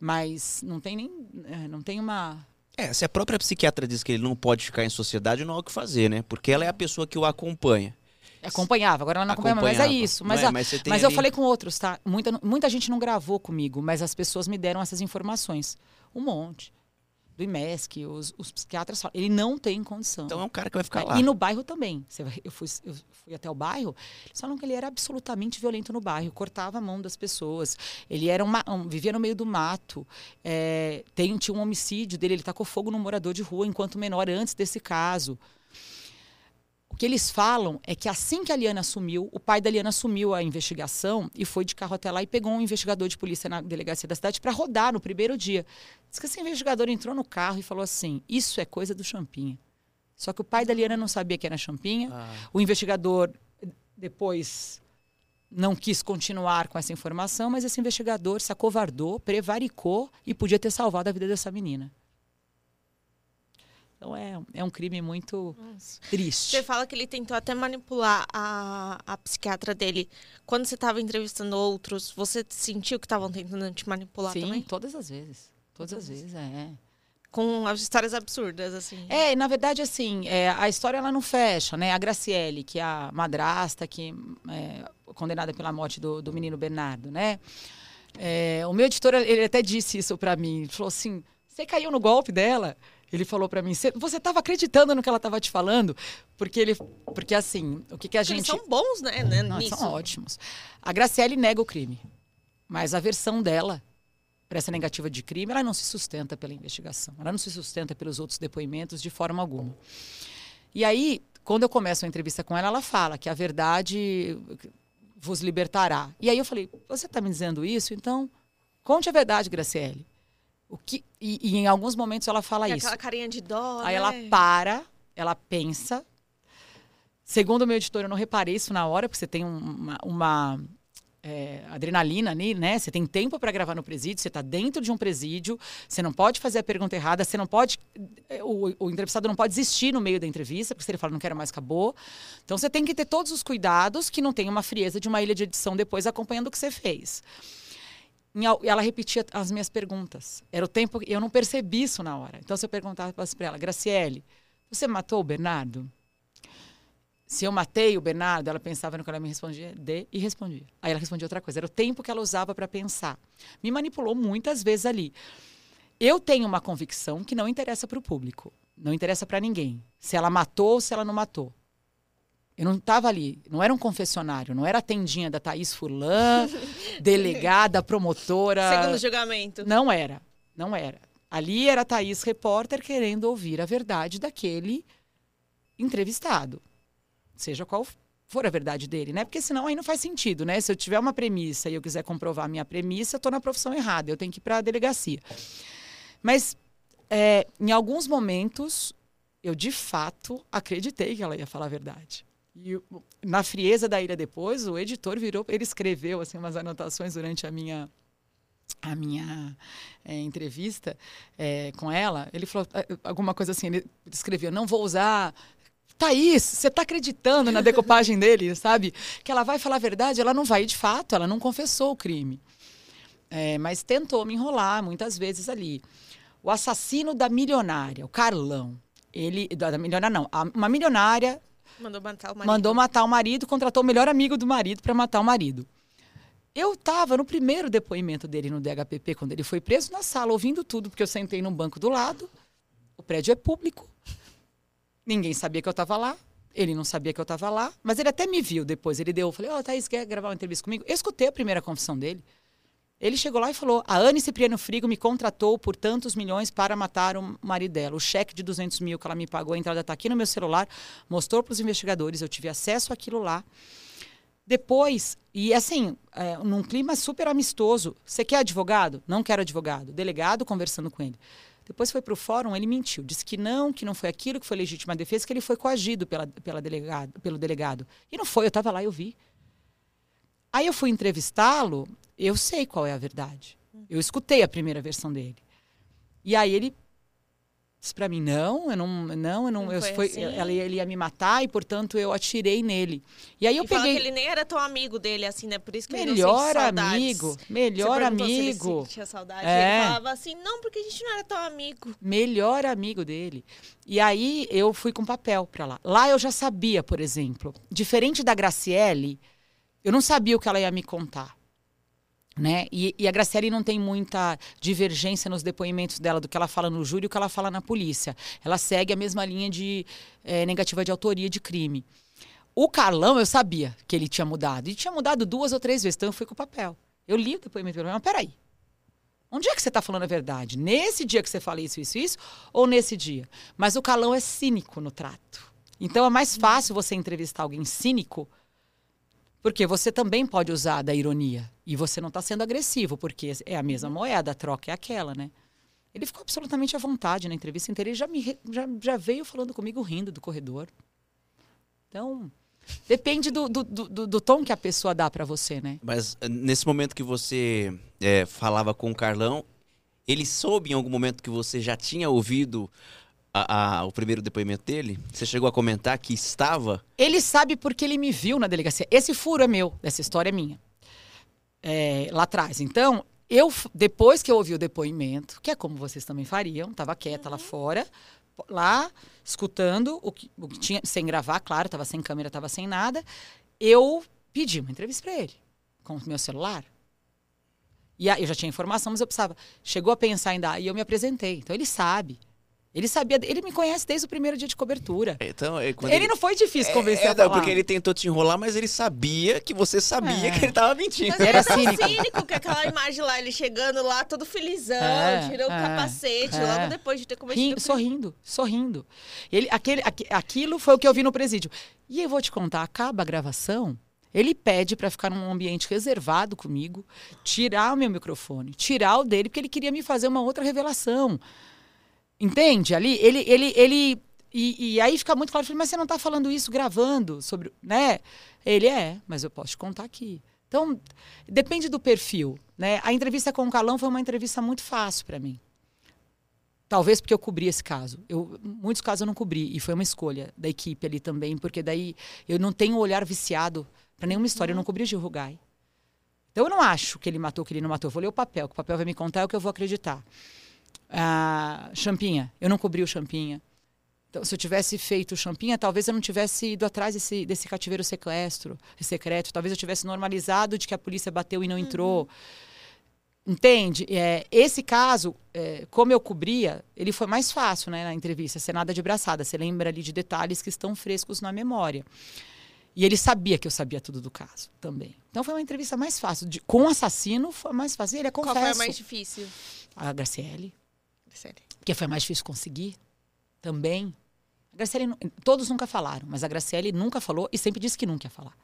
mas não tem nem, é, não tem uma É, se a própria psiquiatra diz que ele não pode ficar em sociedade, não há o que fazer, né? Porque ela é a pessoa que o acompanha. Acompanhava, agora ela não acompanha, mas é isso. Mas, é? Mas mas eu ali- falei com outros, tá? Muita, muita gente não gravou comigo, mas as pessoas me deram essas informações. Um monte. Do IMESC, os, os psiquiatras falam. Ele não tem condição. Então é um cara que vai ficar lá. E no bairro também. Eu, fui, eu fui até o bairro, eles falam que ele era absolutamente violento no bairro, cortava a mão das pessoas. Ele era uma, um- vivia no meio do mato. É, tem, tinha um homicídio dele, ele tacou fogo num morador de rua enquanto menor antes desse caso. O que eles falam é que assim que a Liana assumiu, o pai da Liana assumiu a investigação e foi de carro até lá e pegou um investigador de polícia na delegacia da cidade para rodar no primeiro dia. Diz que esse investigador entrou no carro e falou assim: Isso é coisa do Champinha. Só que o pai da Liana não sabia que era Champinha. Ah, O investigador depois não quis continuar com essa informação, mas esse investigador se acovardou, prevaricou e podia ter salvado a vida dessa menina. Então é, é um crime muito triste. Você fala que ele tentou até manipular a, a psiquiatra dele. Quando você estava entrevistando outros, você sentiu que estavam tentando te manipular Sim, também? todas as vezes. Todas as vezes, é. Com as histórias absurdas, assim. É, na verdade, assim, é, a história ela não fecha, né? A Graciele, que é a madrasta, que é condenada pela morte do, do menino Bernardo, né? É, o meu editor, ele até disse isso pra mim. Ele falou assim, você caiu no golpe dela? Ele falou pra mim, "Cê- você estava acreditando no que ela estava te falando? Porque ele, porque assim, o que, que a Porque gente... Eles são bons, né, né Não, são ótimos. A Graciele nega o crime, mas a versão dela para essa negativa de crime, ela não se sustenta pela investigação, ela não se sustenta pelos outros depoimentos de forma alguma. E aí, quando eu começo a entrevista com ela, ela fala que a verdade vos libertará. E aí eu falei, você está me dizendo isso? Então, conte a verdade, Graciele. O que, e, e em alguns momentos ela fala É isso. aquela carinha de dó, Aí né? ela para, ela pensa. Segundo o meu editor, eu não reparei isso na hora, porque você tem um- uma, uma, é, adrenalina ali, né? Você tem tempo para gravar no presídio, você está dentro de um presídio, você não pode fazer a pergunta errada, você não pode. é, O, o entrevistado não pode desistir no meio da entrevista, porque se ele fala não quero mais, acabou. Então você tem que ter todos os cuidados que não tem uma frieza de uma ilha de edição depois acompanhando o que você fez. Ela repetia as minhas perguntas. Era o tempo. Eu não percebi isso na hora. Então, se eu perguntava para ela, Graciele, você matou o Bernardo? se eu matei o Bernardo, ela pensava no que ela me respondia de e respondia. Aí ela respondia outra coisa. Era o tempo que ela usava para pensar. Me manipulou muitas vezes ali. Eu tenho uma convicção que não interessa para o público, não interessa para ninguém. Se ela matou ou se ela não matou. Eu não estava ali, não era um confessionário, não era a tendinha da Thaís Furlan, (laughs) delegada, promotora. Segundo julgamento. Não era, não era. Ali era a Thaís repórter querendo ouvir a verdade daquele entrevistado. Seja qual for a verdade dele, né? Porque senão aí não faz sentido, né? Se eu tiver uma premissa e eu quiser comprovar a minha premissa, eu estou na profissão errada, eu tenho que ir para a delegacia. Mas é, em alguns momentos eu de fato acreditei que ela ia falar a verdade. E na frieza da ilha depois, o editor virou, ele escreveu assim umas anotações durante a minha a minha é, entrevista é, com ela, ele falou é, alguma coisa assim, ele escrevia, não vou usar Thaís, você está acreditando na decopagem dele, sabe? Que ela vai falar a verdade, ela não vai de fato, ela não confessou o crime. É, mas tentou me enrolar muitas vezes ali. O assassino da milionária, o Carlão, ele. Da milionária, não. Uma milionária. Mandou matar o marido. Mandou matar o marido, contratou o melhor amigo do marido para matar o marido. Eu estava no primeiro depoimento dele no DHPP, quando ele foi preso, na sala, ouvindo tudo, porque eu sentei num banco do lado. O prédio é público. Ninguém sabia que eu estava lá. Ele não sabia que eu estava lá. Mas ele até me viu depois. Ele deu, eu falei, ó, oh, Thaís, quer gravar uma entrevista comigo? Eu escutei a primeira confissão dele. Ele chegou lá e falou: A Anne Cipriano Frigo me contratou por tantos milhões para matar o marido dela. O cheque de 200 mil que ela me pagou, a entrada está aqui no meu celular, mostrou para os investigadores, eu tive acesso àquilo lá. Depois, e assim, é, num clima super amistoso, você quer advogado? Não quero advogado. Delegado conversando com ele. Depois foi para o fórum, ele mentiu. Disse que não, que não foi aquilo, que foi legítima defesa, que ele foi coagido pela, pela delegado, pelo delegado. E não foi, eu estava lá e eu vi. Aí eu fui entrevistá-lo, eu sei qual é a verdade. Eu escutei a primeira versão dele. E aí ele disse para mim não, eu não, não, eu não, não eu foi, assim. ela, ele ia me matar e portanto eu atirei nele. E aí eu e peguei. que ele nem era tão amigo dele assim, né? Por isso que melhor ele não amigo, melhor amigo. Se tinha saudade. É. Ele falava assim, não, porque a gente não era tão amigo. Melhor amigo dele. E aí eu fui com papel para lá. Lá eu já sabia, por exemplo, diferente da Graciele, eu não sabia o que ela ia me contar. Né? E, e, a Graciele não tem muita divergência nos depoimentos dela do que ela fala no júri e o que ela fala na polícia. Ela segue a mesma linha de é, negativa de autoria de crime. O Carlão, eu sabia que ele tinha mudado. E tinha mudado duas ou três vezes, então eu fui com o papel. Eu li o depoimento dele, mas peraí. Onde é que você está falando a verdade? Nesse dia que você fala isso, isso, isso? Ou nesse dia? Mas o Carlão é cínico no trato. Então é mais fácil você entrevistar alguém cínico porque você também pode usar da ironia. E você não está sendo agressivo, porque é a mesma moeda, a troca é aquela, né? Ele ficou absolutamente à vontade na entrevista inteira. Ele já, me, já, já veio falando comigo rindo do corredor. Então, depende do, do, do, do tom que a pessoa dá para você, né? Mas eh, nesse momento que você é, falava com o Carlão, ele soube em algum momento que você já tinha ouvido a, a, o primeiro depoimento dele? Você chegou a comentar que estava? Ele sabe porque ele me viu na delegacia. Esse furo é meu, essa história é minha. É, lá atrás. Então, eu, depois que eu ouvi o depoimento, que é como vocês também fariam, estava quieta uhum. lá fora, lá, escutando o que, o que tinha, sem gravar, claro, estava sem câmera, estava sem nada, eu pedi uma entrevista para ele, com o meu celular. E aí, eu já tinha informação, mas eu precisava. Chegou a pensar ainda, e eu me apresentei. Então, ele sabe. Ele sabia, ele me conhece desde o primeiro dia de cobertura. Então, é, ele, ele, não foi difícil é, convencer é, a falar. porque ele tentou te enrolar, mas ele sabia que você sabia é. que ele tava mentindo. Mas era cínico. cínico que aquela imagem lá, ele chegando lá todo felizão, é, tirou o é, capacete, logo depois de ter cometido. Rim, sorrindo, sorrindo. Ele, aquele, aquilo foi o que eu vi no presídio. E eu vou te contar, acaba a gravação, ele pede para ficar num ambiente reservado comigo, tirar o meu microfone, tirar o dele, porque ele queria me fazer uma outra revelação. Entende? Ali, ele, ele, ele e, e, aí fica muito claro, mas você não está falando isso gravando sobre, né? Ele é, mas eu posso te contar aqui. Então, depende do perfil, né? A entrevista com o Calão foi uma entrevista muito fácil para mim. Talvez porque eu cobri esse caso. Eu, muitos casos eu não cobri e foi uma escolha da equipe ali também, porque daí eu não tenho um olhar viciado para nenhuma história. Eu não cobri Gil Rugai. Então eu não acho que ele matou, que ele não matou. Eu vou ler o papel, que o papel vai me contar é o que eu vou acreditar. Ah, Champinha, eu não cobri o Champinha. Então, se eu tivesse feito champinha, talvez eu não tivesse ido atrás desse, desse cativeiro sequestro, secreto. Talvez eu tivesse normalizado de que a polícia bateu e não entrou. Entende? É, esse caso, é, como eu cobria, ele foi mais fácil né, na entrevista, ser nada de braçada. Você lembra ali de detalhes que estão frescos na memória. E ele sabia que eu sabia tudo do caso também. Então foi uma entrevista mais fácil. De, com o assassino foi mais fácil. Ele é confesso. Qual foi a mais difícil? A Graciele. Sério. Que foi mais difícil conseguir também. A Graciele, todos nunca falaram, mas a Graciele nunca falou e sempre disse que nunca ia falar.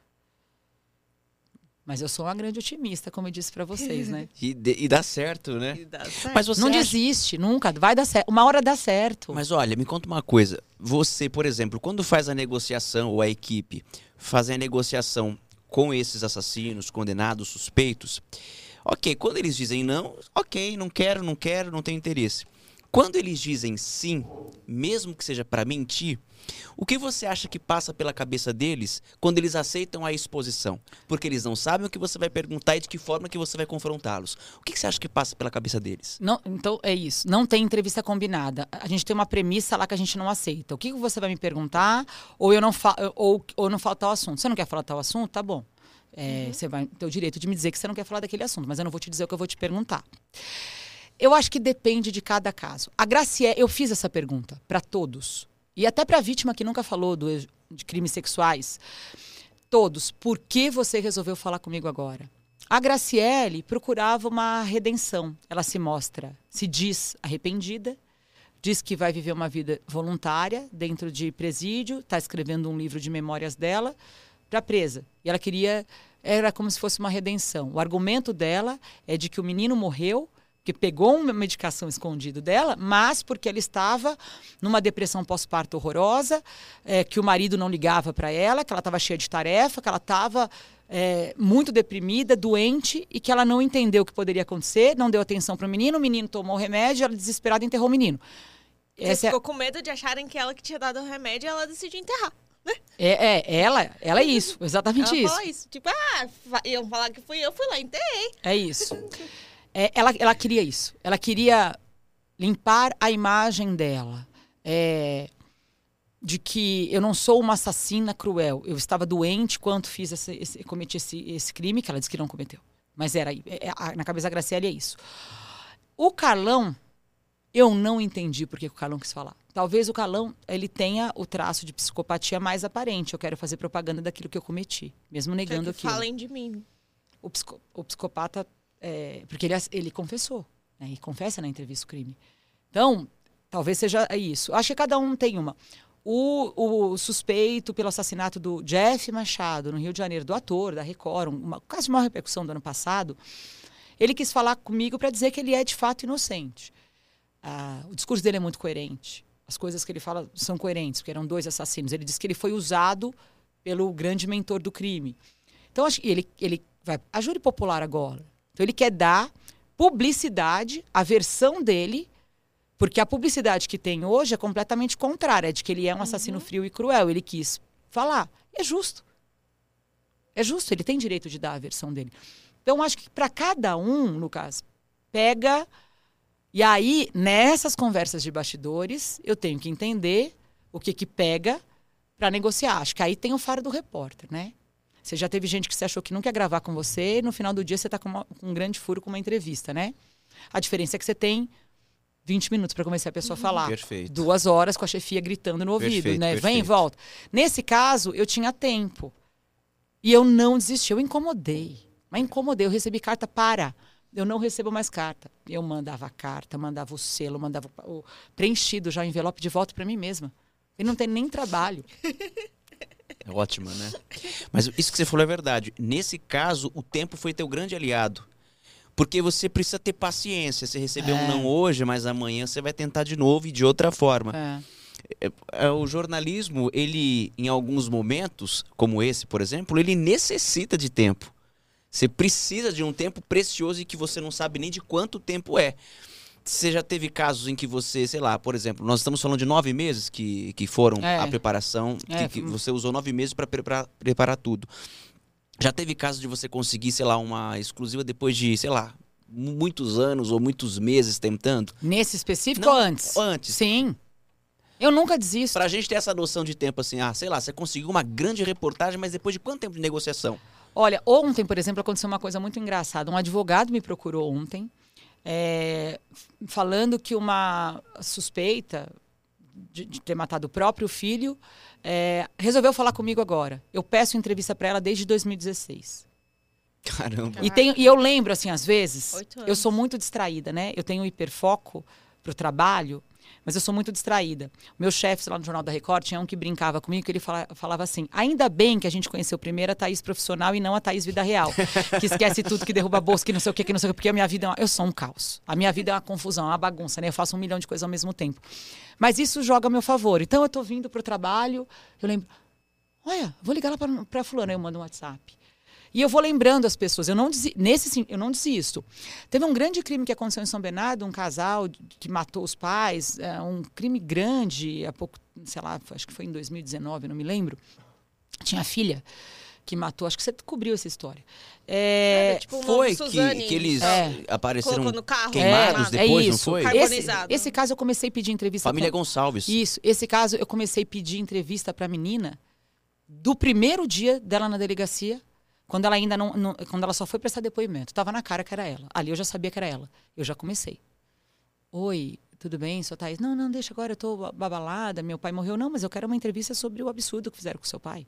Mas eu sou uma grande otimista, como eu disse pra vocês, né? (laughs) E, de- e dá certo, né? E dá certo. Mas você Não acha- desiste, nunca. Vai dar certo. Uma hora dá certo. Mas olha, me conta uma coisa. Você, por exemplo, quando faz a negociação ou a equipe faz a negociação com esses assassinos, condenados, suspeitos, ok, quando eles dizem não, ok, não quero, não quero, não tenho interesse. Quando eles dizem sim, mesmo que seja para mentir, o que você acha que passa pela cabeça deles quando eles aceitam a exposição? Porque eles não sabem o que você vai perguntar e de que forma que você vai confrontá-los. O que que você acha que passa pela cabeça deles? Não, então é isso. Não tem entrevista combinada. A gente tem uma premissa lá que a gente não aceita. O que que você vai me perguntar? Ou eu não fa ou, ou não fala tal assunto. Você não quer falar tal assunto? Tá bom. É, Você vai ter o direito de me dizer que você não quer falar daquele assunto, mas eu não vou te dizer o que eu vou te perguntar. Eu acho que depende de cada caso. A Graciela, eu fiz essa pergunta para todos. E até para a vítima que nunca falou do, de crimes sexuais. Todos. Por que você resolveu falar comigo agora? A Graciele procurava uma redenção. Ela se mostra, se diz arrependida, diz que vai viver uma vida voluntária dentro de presídio, está escrevendo um livro de memórias dela para presa. E ela queria, era como se fosse uma redenção. O argumento dela é de que o menino morreu que pegou uma medicação escondido dela, mas porque ela estava numa depressão pós-parto horrorosa, é, que o marido não ligava para ela, que ela estava cheia de tarefa, que ela estava é, muito deprimida, doente e que ela não entendeu o que poderia acontecer, não deu atenção para o menino, o menino tomou o remédio, ela desesperada enterrou o menino. Você Essa é, ficou com medo de acharem que ela que tinha dado o remédio e ela decidiu enterrar. é, é, ela, ela é isso, (laughs) exatamente Ela isso. isso. Tipo, ah, iam falar que fui eu, fui lá, enterrei. É isso. (laughs) É, ela, ela queria isso. Ela queria limpar a imagem dela. É, de que eu não sou uma assassina cruel. Eu estava doente quando fiz esse, esse- cometi esse, esse crime, que ela disse que não cometeu. Mas era aí. É- é- a- na cabeça da Graciela é isso. O Carlão, eu não entendi por que o Carlão quis falar. Talvez o Carlão ele tenha o traço de psicopatia mais aparente. Eu quero fazer propaganda daquilo que eu cometi, mesmo Quer negando que aquilo falem de mim. o, psico- o psicopata. É, porque ele, ele confessou. Né, e confessa na entrevista o crime. Então, talvez seja isso. Acho que cada um tem uma. O, o suspeito pelo assassinato do Jeff Machado, no Rio de Janeiro, do ator, da Record, um- uma, quase uma repercussão do ano passado, ele quis falar comigo para dizer que ele é de fato inocente. Ah, o discurso dele é muito coerente. As coisas que ele fala são coerentes, porque eram dois assassinos. Ele diz que ele foi usado pelo grande mentor do crime. Então, acho que ele, ele vai. A júri popular agora. Então, ele quer dar publicidade à versão dele, porque a publicidade que tem hoje é completamente contrária, é de que ele é um assassino frio e cruel. Ele quis falar. É justo. É justo, ele tem direito de dar a versão dele. Então, acho que para cada um, Lucas, pega. E aí, nessas conversas de bastidores, eu tenho que entender o que que pega para negociar. Acho que aí tem o faro do repórter, né? Você já teve gente que você achou que não quer gravar com você e no final do dia você está com, uma- com um grande furo com uma entrevista, né? A diferença é que você tem 20 minutos para começar a pessoa a falar. Perfeito. Duas horas com a chefia gritando no ouvido, Perfeito, né? Vem e perfeito. volta. Nesse caso, eu tinha tempo. E eu não desisti, eu incomodei. Mas incomodei, eu recebi carta para. Eu não recebo mais carta. Eu mandava a carta, mandava o selo, mandava o preenchido já o envelope de volta para mim mesma. E não tem nem trabalho. (laughs) É ótima, né? Mas isso que você falou é verdade. Nesse caso, o tempo foi teu grande aliado. Porque você precisa ter paciência. Você recebeu um É. não hoje, mas amanhã você vai tentar de novo e de outra forma. É. É, O jornalismo, ele, em alguns momentos, como esse, por exemplo, ele necessita de tempo. Você precisa de um tempo precioso e que você não sabe nem de quanto tempo é. Você já teve casos em que você, sei lá, por exemplo, nós estamos falando de nove meses que, que foram É. a preparação, É, que, que foi- você usou nove meses para preparar, preparar tudo. Já teve casos de você conseguir, sei lá, uma exclusiva depois de, sei lá, mu- muitos anos ou muitos meses tentando? Nesse específico Não, ou antes? Antes. Sim. Eu nunca desisto. Pra gente ter essa noção de tempo assim, ah, sei lá, você conseguiu uma grande reportagem, mas depois de quanto tempo de negociação? Olha, ontem, por exemplo, aconteceu uma coisa muito engraçada. Um advogado me procurou ontem, é, falando que uma suspeita de, de, ter matado o próprio filho é, resolveu falar comigo agora. Eu peço entrevista para ela desde 2016. Caramba. E, tenho, e eu lembro, assim, às vezes, eu sou muito distraída, né? Eu tenho hiperfoco pro trabalho mas eu sou muito distraída. O meu chefe lá no Jornal da Record tinha um que brincava comigo, que ele fala, falava assim: ainda bem que a gente conheceu primeiro a Thaís profissional e não a Thaís vida real. que esquece tudo, que derruba bolsa, que não sei o que, que não sei o que, porque a minha vida é uma, eu sou um caos. A minha vida é uma confusão, é uma bagunça, né? Eu faço um milhão de coisas ao mesmo tempo. Mas isso joga a meu favor. Então eu tô vindo pro trabalho, eu lembro, olha, vou ligar lá para fulano, eu mando um WhatsApp. E eu vou lembrando as pessoas. Eu não desi, nesse eu não desisto. Teve um grande crime que aconteceu em São Bernardo, um casal que matou os pais, é, um crime grande, há pouco, sei lá, acho que foi em 2019, não me lembro. Tinha filha que matou. Acho que você cobriu essa história. É, é tipo foi que, que eles é. apareceram queimados é, depois, é não foi? Esse, esse, caso eu comecei a pedir entrevista. Família pra... Gonçalves. Isso. Esse caso eu comecei a pedir entrevista para a menina do primeiro dia dela na delegacia quando ela ainda não, não, Quando ela só foi prestar depoimento, tava na cara que era ela. Ali eu já sabia que era ela. Eu já comecei. Oi, tudo bem, sua Thaís? Não, não, deixa agora, eu tô babalada, meu pai morreu. Não, mas eu quero uma entrevista sobre o absurdo que fizeram com seu pai.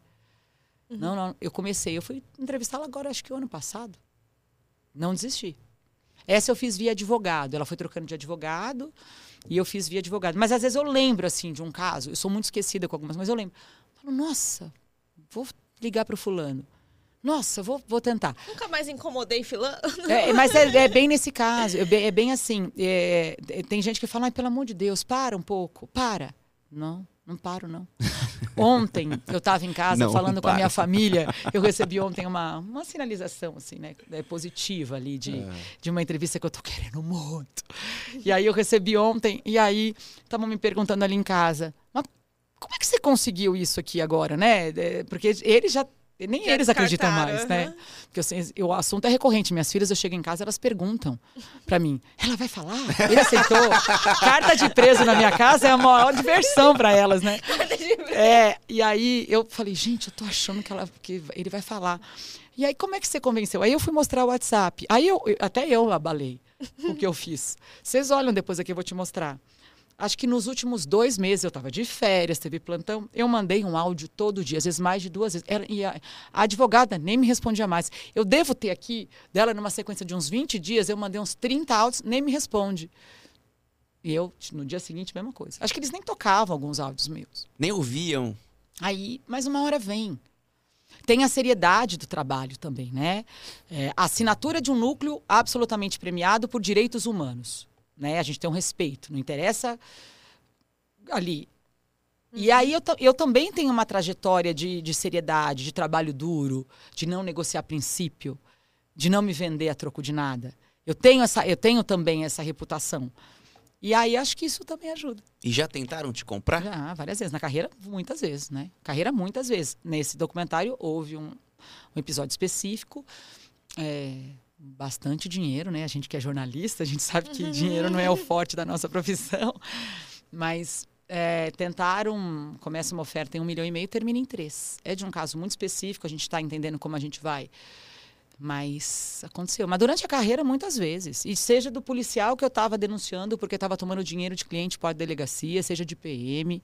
Uhum. Não, não, eu comecei. Eu fui entrevistá-la agora, acho que o ano passado. Não desisti. Essa eu fiz via advogado. Ela foi trocando de advogado e eu fiz via advogado. Mas às vezes eu lembro, assim, de um caso. Eu sou muito esquecida com algumas, mas eu lembro. Falo, nossa, vou ligar para o fulano. Nossa, vou, vou tentar. Nunca mais incomodei filando. (laughs) É, mas é, é, bem nesse caso. É, é bem assim. É, é, tem gente que fala, pelo amor de Deus, para um pouco. Para. Não, não paro, não. (laughs) Ontem, eu estava em casa não, falando não com a minha família. Eu recebi ontem uma, uma sinalização, assim, né? É, positiva ali, de, é. de uma entrevista que eu tô querendo muito. E aí eu recebi ontem, e aí estavam me perguntando ali em casa, mas como é que você conseguiu isso aqui agora, né? Porque eles já nem eles acreditam mais, né? Porque assim, o assunto é recorrente. Minhas filhas, eu chego em casa, elas perguntam para mim: ela vai falar? Ele aceitou? (laughs) Carta de preso na minha casa é a maior diversão para elas, né? É, e aí eu falei: gente, eu tô achando que, ela, que ele vai falar. E aí, como é que você convenceu? Aí eu fui mostrar o WhatsApp. Aí eu, até eu abalei o que eu fiz. Vocês olham depois aqui, eu vou te mostrar acho que nos últimos dois meses eu estava de férias, teve plantão, eu mandei um áudio todo dia, às vezes mais de duas vezes. Ela, e a, a, advogada nem me respondia mais. Eu devo ter aqui, dela numa sequência de uns 20 dias, eu mandei uns 30 áudios, nem me responde. E eu, no dia seguinte, mesma coisa. Acho que eles nem tocavam alguns áudios meus. Nem ouviam. Aí, mas uma hora vem. Tem a seriedade do trabalho também, né? É, a assinatura de um núcleo absolutamente premiado por direitos humanos né? A gente tem um respeito, não interessa ali. Uhum. E aí eu, eu também tenho uma trajetória de, de seriedade, de trabalho duro, de não negociar princípio, de não me vender a troco de nada. Eu tenho, essa, eu tenho também essa reputação. E aí acho que isso também ajuda. E já tentaram te comprar? Já, várias vezes. Na carreira, muitas vezes, né? Carreira, muitas vezes. Nesse documentário houve um, um episódio específico. É, bastante dinheiro, né? A gente que é jornalista, a gente sabe que (laughs) dinheiro não é o forte da nossa profissão. Mas é, tentaram, começa uma oferta em um milhão e meio, termina em três. É de um caso muito específico, a gente está entendendo como a gente vai. Mas aconteceu. Mas durante a carreira, muitas vezes. E seja do policial que eu estava denunciando porque estava tomando dinheiro de cliente pode delegacia, seja de PM,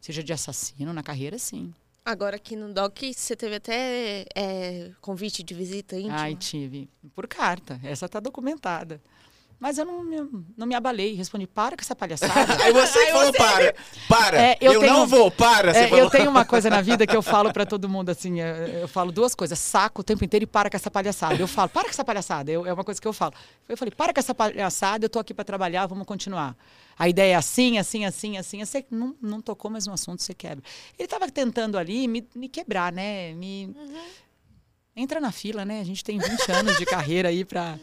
seja de assassino, na carreira, sim. Agora aqui no DOC, você teve até é, convite de visita íntima? Ai, tive. Por carta. Essa está documentada. Mas eu não me, não me abalei. Respondi, para com essa palhaçada. (laughs) Aí você Aí falou, você... para, para. É, eu, eu tenho, não vou, para. É, eu tenho uma coisa na (laughs) vida que eu falo para todo mundo, assim, eu, eu, falo duas coisas. Saco o tempo inteiro e para com essa palhaçada. Eu falo, para com essa palhaçada. Eu, é uma coisa que eu falo. Eu falei, para com essa palhaçada, eu tô aqui para trabalhar, vamos continuar. A ideia é assim, assim, assim, assim. Você não, não tocou mais no assunto, você quebra. Ele estava tentando ali me, me quebrar, né? Me... Uhum. Entra na fila, né? A gente tem 20 anos de carreira aí para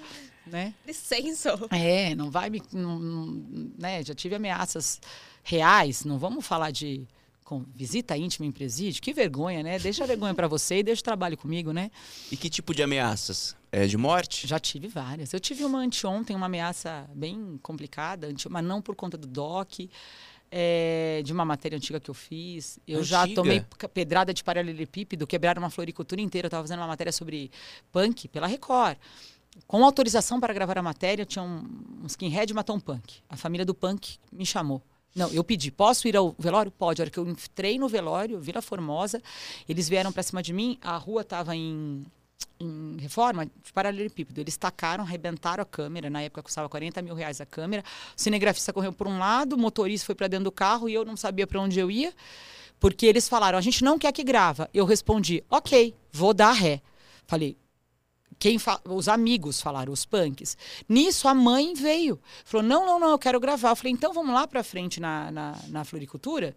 né? Licença. É, não vai me. Não, não, né? Já tive ameaças reais, não vamos falar de com visita íntima em presídio. Que vergonha, né? Deixa a vergonha para você e deixa o trabalho comigo, né? E que tipo de ameaças? É de morte? Já tive várias. Eu tive uma anteontem, uma ameaça bem complicada, mas não por conta do DOC. é, de uma matéria antiga que eu fiz. Eu já Antiga? tomei ca- pedrada de paralelepípedo, quebraram uma floricultura inteira. Eu estava fazendo uma matéria sobre punk pela Record. Com autorização para gravar a matéria, tinha um, um skinhead e matou um punk. A família do punk me chamou. Não, eu pedi, posso ir ao velório? Pode. A hora que eu entrei no velório, Vila Formosa, eles vieram para cima de mim, a rua estava em, em reforma, de paralelepípedo. Eles tacaram, arrebentaram a câmera, na época custava 40 mil reais a câmera. O cinegrafista correu por um lado, o motorista foi para dentro do carro e eu não sabia para onde eu ia, porque eles falaram, a gente não quer que grava. Eu respondi, ok, vou dar ré. Falei, quem os amigos falaram, os punks. Nisso, a mãe veio. Falou: não, não, não, eu quero gravar. Eu falei: então vamos lá pra frente na, na, na floricultura?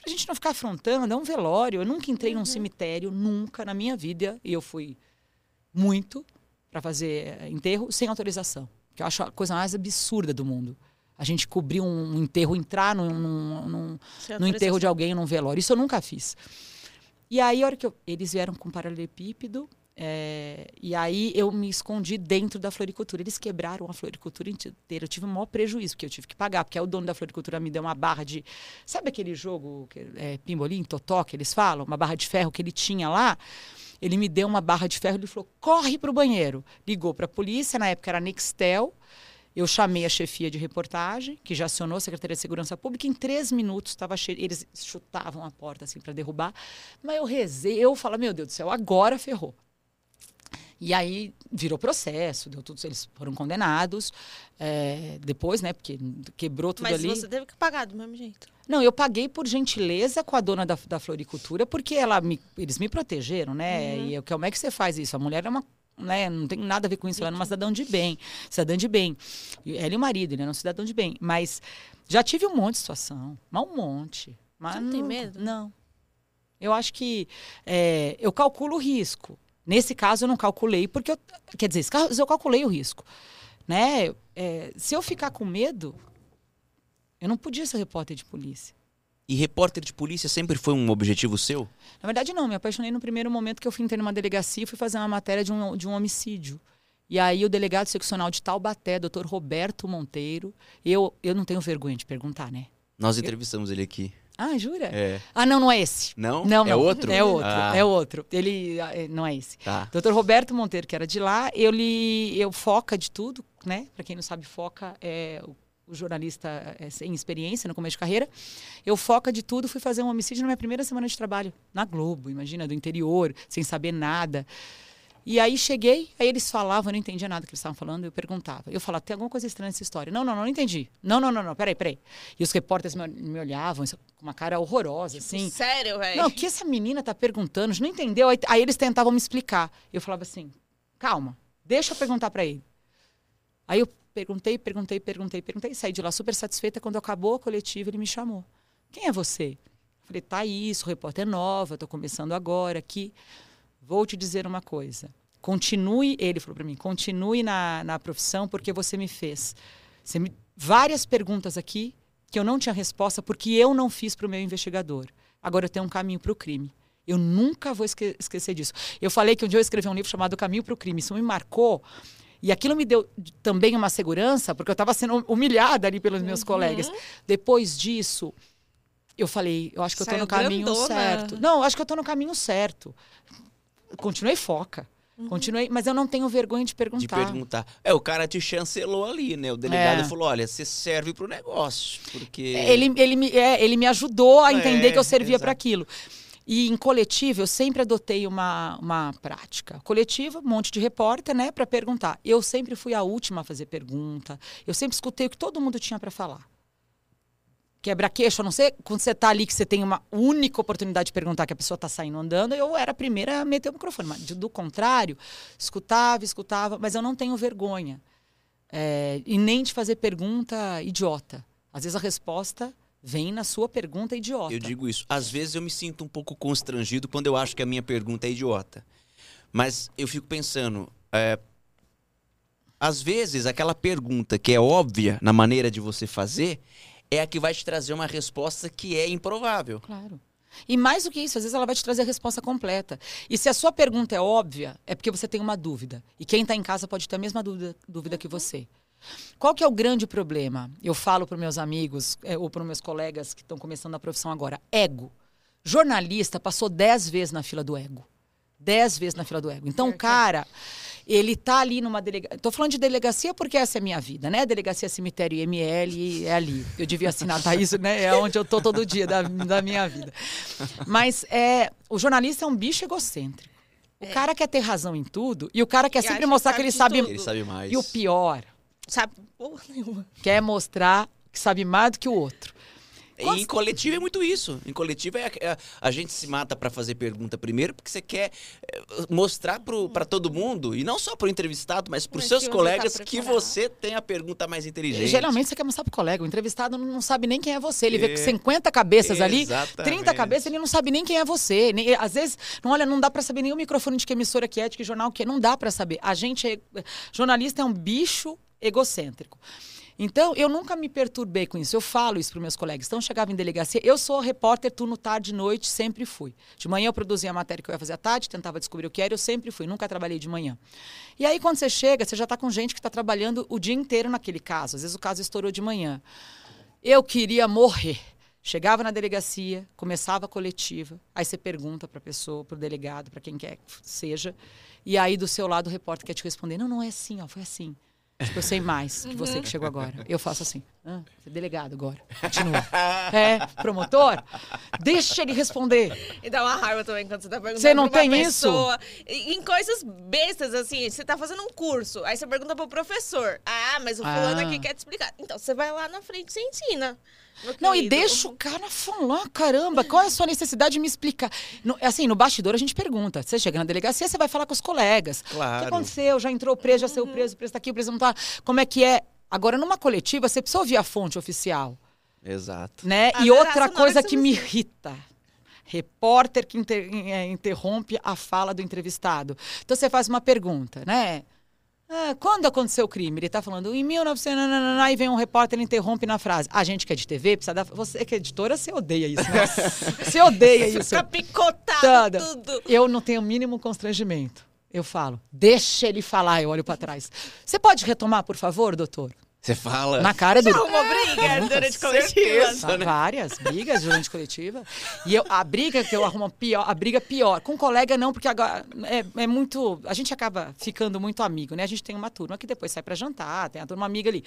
Pra gente não ficar afrontando, é um velório. Eu nunca entrei num cemitério, nunca na minha vida. E eu fui muito para fazer eh, enterro sem autorização. Que eu acho a coisa mais absurda do mundo. A gente cobrir um, enterro, entrar num, num- num, no enterro de alguém num velório. Isso eu nunca fiz. E aí, a hora que eu, eles vieram com paralelepípedo, é, e aí eu me escondi dentro da floricultura. Eles quebraram a floricultura inteira. Eu tive o maior prejuízo, porque eu tive que pagar, porque aí o dono da floricultura me deu uma barra de. Sabe aquele jogo, é, pimbolim, totó, que eles falam? Uma barra de ferro que ele tinha lá. Ele me deu uma barra de ferro e falou: corre para o banheiro. Ligou para a polícia, na época era Nextel. Eu chamei a chefia de reportagem, que já acionou a Secretaria de Segurança Pública. Em três minutos estava. Eles chutavam a porta assim para derrubar. Mas eu rezei, eu falo, meu Deus do céu, agora ferrou. E aí virou processo, deu tudo, eles foram condenados. é, depois, né? Porque quebrou tudo Mas ali. você teve que pagar do mesmo jeito. Não, eu paguei por gentileza com a dona da, da floricultura, porque ela me- eles me protegeram, né? E eu, como é que você faz isso? A mulher é uma. Né, não tem nada a ver com isso, ela é uma cidadã de bem. Cidadã de bem. Ela e o marido, ele é um cidadão de bem. Mas já tive um monte de situação. Mas um monte. Mas Você não tem medo? Não. Eu acho que é, eu calculo o risco. Nesse caso, eu não calculei, porque eu. Quer dizer, eu calculei o risco. Né? É, se eu ficar com medo, eu não podia ser repórter de polícia. E repórter de polícia sempre foi um objetivo seu? Na verdade, não. Me apaixonei no primeiro momento que eu fui entrei numa delegacia e fui fazer uma matéria de um, de um homicídio. E aí o delegado seccional de Taubaté, doutor Roberto Monteiro, eu, eu não tenho vergonha de perguntar, né? Nós entrevistamos ele aqui. Ah, jura? É. Ah, não, não é esse. Não? Não, é não. outro? É outro, Ah, é outro. Ele ah, é, não é esse. Tá. Doutor Roberto Monteiro, que era de lá, eu li, eu foca de tudo, né? Para quem não sabe, foca é o, o jornalista é, sem experiência no começo de carreira. Eu foca de tudo, fui fazer um homicídio na minha primeira semana de trabalho na Globo, imagina, do interior, sem saber nada. E aí cheguei, aí eles falavam, eu não entendia nada que eles estavam falando, eu perguntava. Eu falava, tem alguma coisa estranha nessa história? Não, não, não, não entendi. Não, não, não, não, peraí, peraí. E os repórteres me, me olhavam isso, com uma cara horrorosa, assim. Sério, velho? Não, o que essa menina tá perguntando? A gente não entendeu. Aí, aí eles tentavam me explicar. Eu falava assim: calma, deixa eu perguntar para ele. Aí eu perguntei, perguntei, perguntei, perguntei. Saí de lá super satisfeita. Quando acabou a coletiva, ele me chamou. Quem é você? Eu falei: Thaís, sou repórter nova, estou começando agora aqui. Vou te dizer uma coisa. Continue, ele falou para mim, continue na, na profissão porque você me fez. Você me, várias perguntas aqui que eu não tinha resposta porque eu não fiz para o meu investigador. Agora eu tenho um caminho para o crime. Eu nunca vou esque- esquecer disso. Eu falei que um dia eu escrevi um livro chamado Caminho para o Crime. Isso me marcou. E aquilo me deu também uma segurança, porque eu estava sendo humilhada ali pelos meus colegas. Depois disso, eu falei, eu acho que eu estou no caminho grandona. certo. Não, eu acho que eu estou no caminho certo. Continuei foca. Continuei, mas eu não tenho vergonha de perguntar. De perguntar. É, o cara te chancelou ali, né? O delegado É. falou: olha, você serve pro negócio. Porque. Ele, ele, me, é, ele me ajudou a É, entender que eu servia para aquilo. E em coletivo, eu sempre adotei uma, uma prática. Coletiva, um monte de repórter, né, para perguntar. Eu sempre fui a última a fazer pergunta. Eu sempre escutei o que todo mundo tinha para falar. Quebra-queixo, a não ser quando você está ali que você tem uma única oportunidade de perguntar que a pessoa está saindo andando, eu era a primeira a meter o microfone. Mas, do contrário, escutava, escutava, mas eu não tenho vergonha. É, e nem de fazer pergunta idiota. Às vezes a resposta vem na sua pergunta idiota. Eu digo isso. Às vezes eu me sinto um pouco constrangido quando eu acho que a minha pergunta é idiota. Mas eu fico pensando. é, às vezes aquela pergunta que é óbvia na maneira de você fazer é a que vai te trazer uma resposta que é improvável. Claro. E mais do que isso, às vezes ela vai te trazer a resposta completa. E se a sua pergunta é óbvia, é porque você tem uma dúvida. E quem está em casa pode ter a mesma dúvida, dúvida que você. Qual que é o grande problema? Eu falo para meus amigos é, ou para meus colegas que estão começando a profissão agora. Ego. Jornalista passou dez vezes na fila do ego. Dez vezes na fila do ego. Então, o cara, ele tá ali numa delegacia. Tô falando de delegacia porque essa é a minha vida, né? Delegacia Cemitério IML é ali. Eu devia assinar tá isso, né? É onde eu tô todo dia da, da minha vida. Mas é, o jornalista é um bicho egocêntrico. O cara quer ter razão em tudo e o cara quer E sempre mostrar que que ele sabe Ele sabe mais. E o pior, Sabe porra nenhuma. quer mostrar que sabe mais do que o outro. E em coletivo é muito isso. Em coletivo é, é- a gente se mata pra fazer pergunta primeiro porque você quer é, mostrar pro, pra todo mundo, e não só pro entrevistado, mas pros Mas seus que tá colegas que preparado. você tem a pergunta mais inteligente. Geralmente você quer mostrar pro colega. O entrevistado não sabe nem quem é você. Ele vê É. com 50 cabeças ali, Exatamente. 30 cabeças, ele não sabe nem quem é você. Nem- às vezes, não, olha, não dá pra saber nem o microfone de que emissora que é, de que jornal que é. Não dá pra saber. A gente é. Jornalista é um bicho egocêntrico. Então, eu nunca me perturbei com isso. Eu falo isso para meus colegas. Então, eu chegava em delegacia. Eu sou repórter turno tarde e noite, sempre fui. De manhã eu produzia a matéria que eu ia fazer à tarde, tentava descobrir o que era, eu sempre fui, nunca trabalhei de manhã. E aí, quando você chega, você já está com gente que está trabalhando o dia inteiro naquele caso. Às vezes o caso estourou de manhã. Eu queria morrer. Chegava na delegacia, começava a coletiva, aí você pergunta para a pessoa, para o delegado, para quem quer que seja, e aí do seu lado o repórter quer te responder: não, não é assim, ó, foi assim. Tipo, eu sei mais que você que chegou agora. Eu faço assim. Ah, você é delegado agora. Continua. (laughs) É, promotor? Deixa ele responder. E dá uma raiva também quando você tá perguntando Você não tem isso? pessoa. E- Em coisas bestas, assim, você tá fazendo um curso, aí você pergunta pro professor. Ah, mas o fulano Ah. aqui quer te explicar. Então você vai lá na frente e você ensina. Não, e deixa o cara falar, caramba, qual é a sua necessidade de me explicar? No- assim, no bastidor a gente pergunta. Você chega na delegacia, você vai falar com os colegas. O que Claro. aconteceu? Já entrou preso, já saiu preso, o preso tá aqui, o preso não tá. Como é que é? Agora, numa coletiva, você precisa ouvir a fonte oficial, Exato. né? A e outra coisa que que me irrita. Repórter que inter- eh, interrompe a fala do entrevistado. Então você faz uma pergunta, né? Ah, quando aconteceu o crime? Ele está falando em 1900, nananana, aí vem um repórter e interrompe na frase. A gente que é de TV precisa dar. Você que é editora, você odeia isso, né? (laughs) Você odeia isso. Fica picotado tudo. Eu não tenho o mínimo constrangimento. Eu falo, deixa ele falar, eu olho para trás. Você pode retomar, por favor, doutor? Você fala. Na cara do. Arrumou briga durante coletiva. certeza. Ah, Várias brigas durante coletiva. E eu, a briga que eu arrumo pior, a briga pior. Com colega não, porque agora é, é muito. A gente acaba ficando muito amigo, né? A gente tem uma turma que depois sai para jantar, tem a turma amiga ali.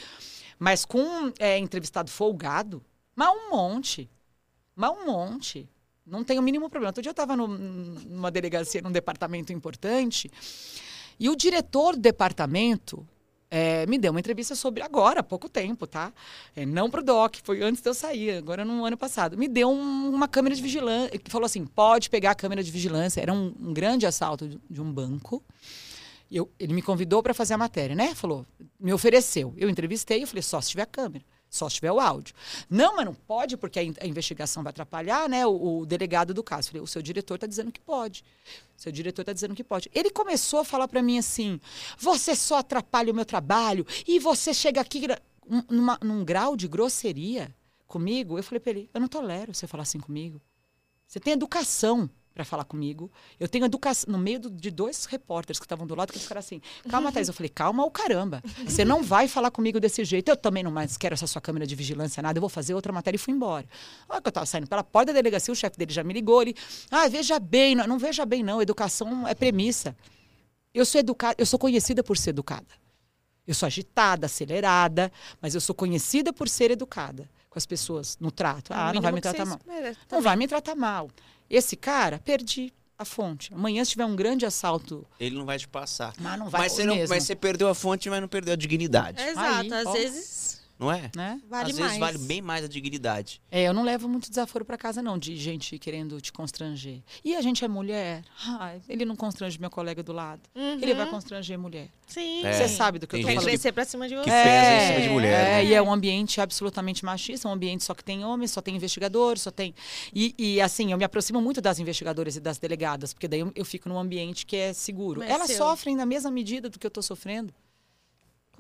Mas com é, entrevistado folgado, mas um monte. Mas um monte. Não tem o mínimo problema. Outro dia eu estava numa delegacia, num departamento importante, e o diretor do departamento é, me deu uma entrevista sobre agora, há pouco tempo, tá? É, não pro DOC, foi antes de eu sair, agora no ano passado. Me deu um- uma câmera de vigilância, que falou assim, pode pegar a câmera de vigilância. Era um, um grande assalto de, de um banco. Eu- ele me convidou para fazer a matéria, né? Falou, me ofereceu. Eu entrevistei, eu falei, só se tiver câmera. Só se tiver o áudio. Não, mas não pode, porque a, in- a investigação vai atrapalhar, né? O, o delegado do caso. Falei, o seu diretor está dizendo que pode. O seu diretor está dizendo que pode. Ele começou a falar para mim assim: você só atrapalha o meu trabalho e você chega aqui um- numa- num grau de grosseria comigo. Eu falei para ele: eu não tolero você falar assim comigo. Você tem educação para falar comigo. Eu tenho educação. No meio do- de dois repórteres que estavam do lado, que ficaram assim: calma, Thais. Eu falei: calma, o caramba. Você não vai falar comigo desse jeito. Eu também não mais quero essa sua câmera de vigilância, nada. Eu vou fazer outra matéria e fui embora. Olha que eu estava saindo pela porta da delegacia, o chefe dele já me ligou. Ele: ah, veja bem. Não, não veja bem, não. Educação é premissa. Eu sou educada, eu sou conhecida por ser educada. Eu sou agitada, acelerada, mas eu sou conhecida por ser educada com as pessoas no trato. Ah, não vai me tratar mal. espera Não vai me tratar mal. Esse cara, perdi a fonte. Amanhã, se tiver um grande assalto, Ele não vai te passar. mas não vai Mas você, não- mas você perdeu a fonte, mas não perdeu a dignidade. Exato, Aí, às ó. vezes Não é? Né? vale Às mais. vezes vale bem mais a dignidade. É, eu não levo muito desaforo para casa, não, de gente querendo te constranger. E a gente é mulher. Ai, ele não constrange meu colega do lado. Ele vai constranger mulher. Sim. É. Você sabe do que Tem eu tô falando. crescer pra cima de você. que pesa em cima de mulher, É, né? e é um ambiente absolutamente machista, um ambiente só que tem homens, só tem investigadores, só tem. E, e, assim, eu me aproximo muito das investigadoras e das delegadas, porque daí eu, eu fico num ambiente que é seguro. Mas Elas seu. sofrem na mesma medida do que eu estou sofrendo.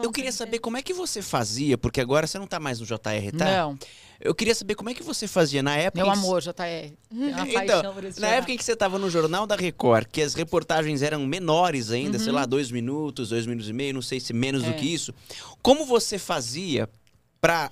Eu queria saber como é que você fazia, porque agora você não tá mais no JR, tá? Não, Eu queria saber como é que você fazia na época. meu amor, JR. (laughs) Então, na época em que você estava no Jornal da Record, que as reportagens eram menores ainda, sei lá, dois minutos, dois minutos e meio, não sei se menos do Uhum. É. que isso. Como você fazia para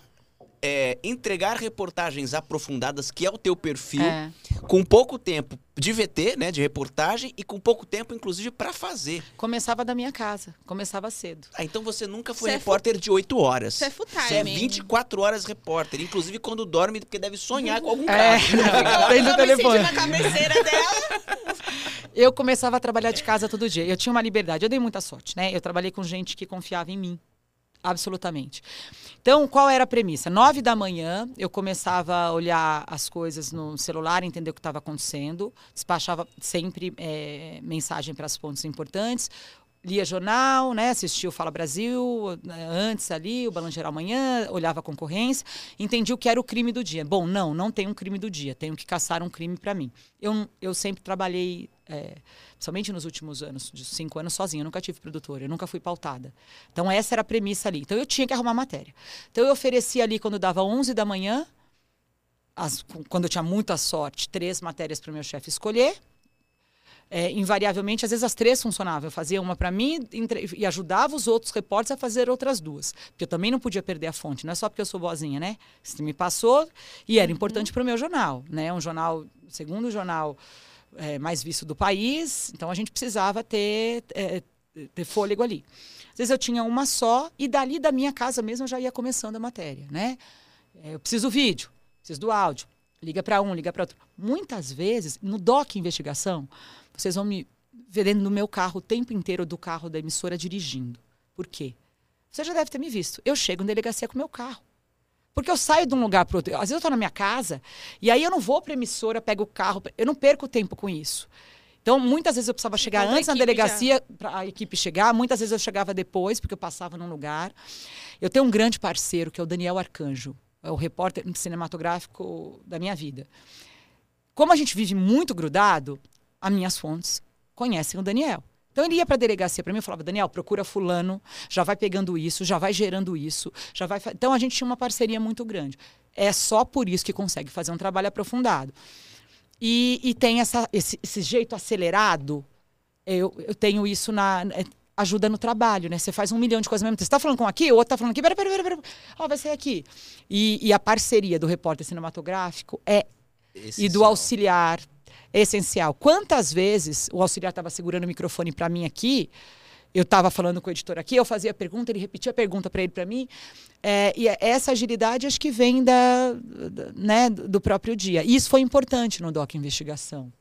entregar reportagens aprofundadas, que é o teu perfil, É. com pouco tempo de VT, né, de reportagem, e com pouco tempo, inclusive, para fazer? Começava da minha casa, começava cedo. Ah, então você nunca foi Você é repórter de 8 horas. Você é full Você é time. 24 horas repórter, inclusive quando dorme, porque deve sonhar com algum É, cara. (laughs) tem no telefone. na cabeceira dela. (laughs) Eu começava a trabalhar de casa todo dia. Eu tinha uma liberdade. Eu dei muita sorte, né? Eu trabalhei com gente que confiava em mim. Absolutamente. Então, qual era a premissa? Nove da manhã, eu começava a olhar as coisas no celular, entender o que estava acontecendo, despachava sempre eh, mensagem para as pontos importantes, lia jornal, né, assistia o Fala Brasil, né, antes ali, o Balanço Geral Amanhã, olhava a concorrência, entendi o que era o crime do dia. Bom, não, não tem um crime do dia, tenho que caçar um crime para mim. Eu, eu sempre trabalhei, é, principalmente nos últimos anos, de cinco anos, sozinha, eu nunca tive produtora, eu nunca fui pautada. Então, essa era a premissa ali. Então, eu tinha que arrumar matéria. Então, eu oferecia ali, quando dava 11 da manhã, as- quando eu tinha muita sorte, três matérias para o meu chefe escolher. É, invariavelmente, às vezes as três funcionavam. Eu fazia uma para mim entre- e ajudava os outros repórteres a fazer outras duas. Porque eu também não podia perder a fonte. Não é só porque eu sou boazinha, né? Você me passou e era importante para o meu jornal. Né? Um jornal, segundo jornal é, mais visto do país. Então, a gente precisava ter, é, ter fôlego ali. Às vezes eu tinha uma só e dali da minha casa mesmo eu já ia começando a matéria. Né? É, eu preciso do vídeo, preciso do áudio. Liga para um, liga para outro. Muitas vezes, no DOC Investigação, vocês vão me ver dentro do meu carro o tempo inteiro do carro da emissora dirigindo. Por quê? Você já deve ter me visto. Eu chego em delegacia com o meu carro. Porque eu saio de um lugar para outro. Às vezes eu estou na minha casa e aí eu não vou para a emissora, pego o carro. Eu não perco tempo com isso. Então, muitas vezes eu precisava chegar Encontra a antes na delegacia para a equipe chegar. Muitas vezes eu chegava depois, porque eu passava num lugar. Eu tenho um grande parceiro, que é o Daniel Arcanjo. É o repórter cinematográfico da minha vida. Como a gente vive muito grudado, as minhas fontes conhecem o Daniel. Então ele ia para a delegacia para mim e falava: Daniel, procura fulano, já vai pegando isso, já vai gerando isso, já vai. fa-" Então a gente tinha uma parceria muito grande. É só por isso que consegue fazer um trabalho aprofundado. E, e tem essa, esse, esse jeito acelerado. Eu, eu tenho isso na. é, Ajuda no trabalho, né? Você faz um milhão de coisas ao mesmo tempo. Você está falando com aqui, o outro está falando aqui, pera, pera, pera. Ó, vai ser aqui. E, e a parceria do repórter cinematográfico é e do auxiliar é essencial. Quantas vezes o auxiliar estava segurando o microfone para mim aqui, eu estava falando com o editor aqui, eu fazia a pergunta, ele repetia a pergunta para ele para mim. É, e essa agilidade acho que vem da, da- né, do próprio dia. E isso foi importante no DOC Investigação.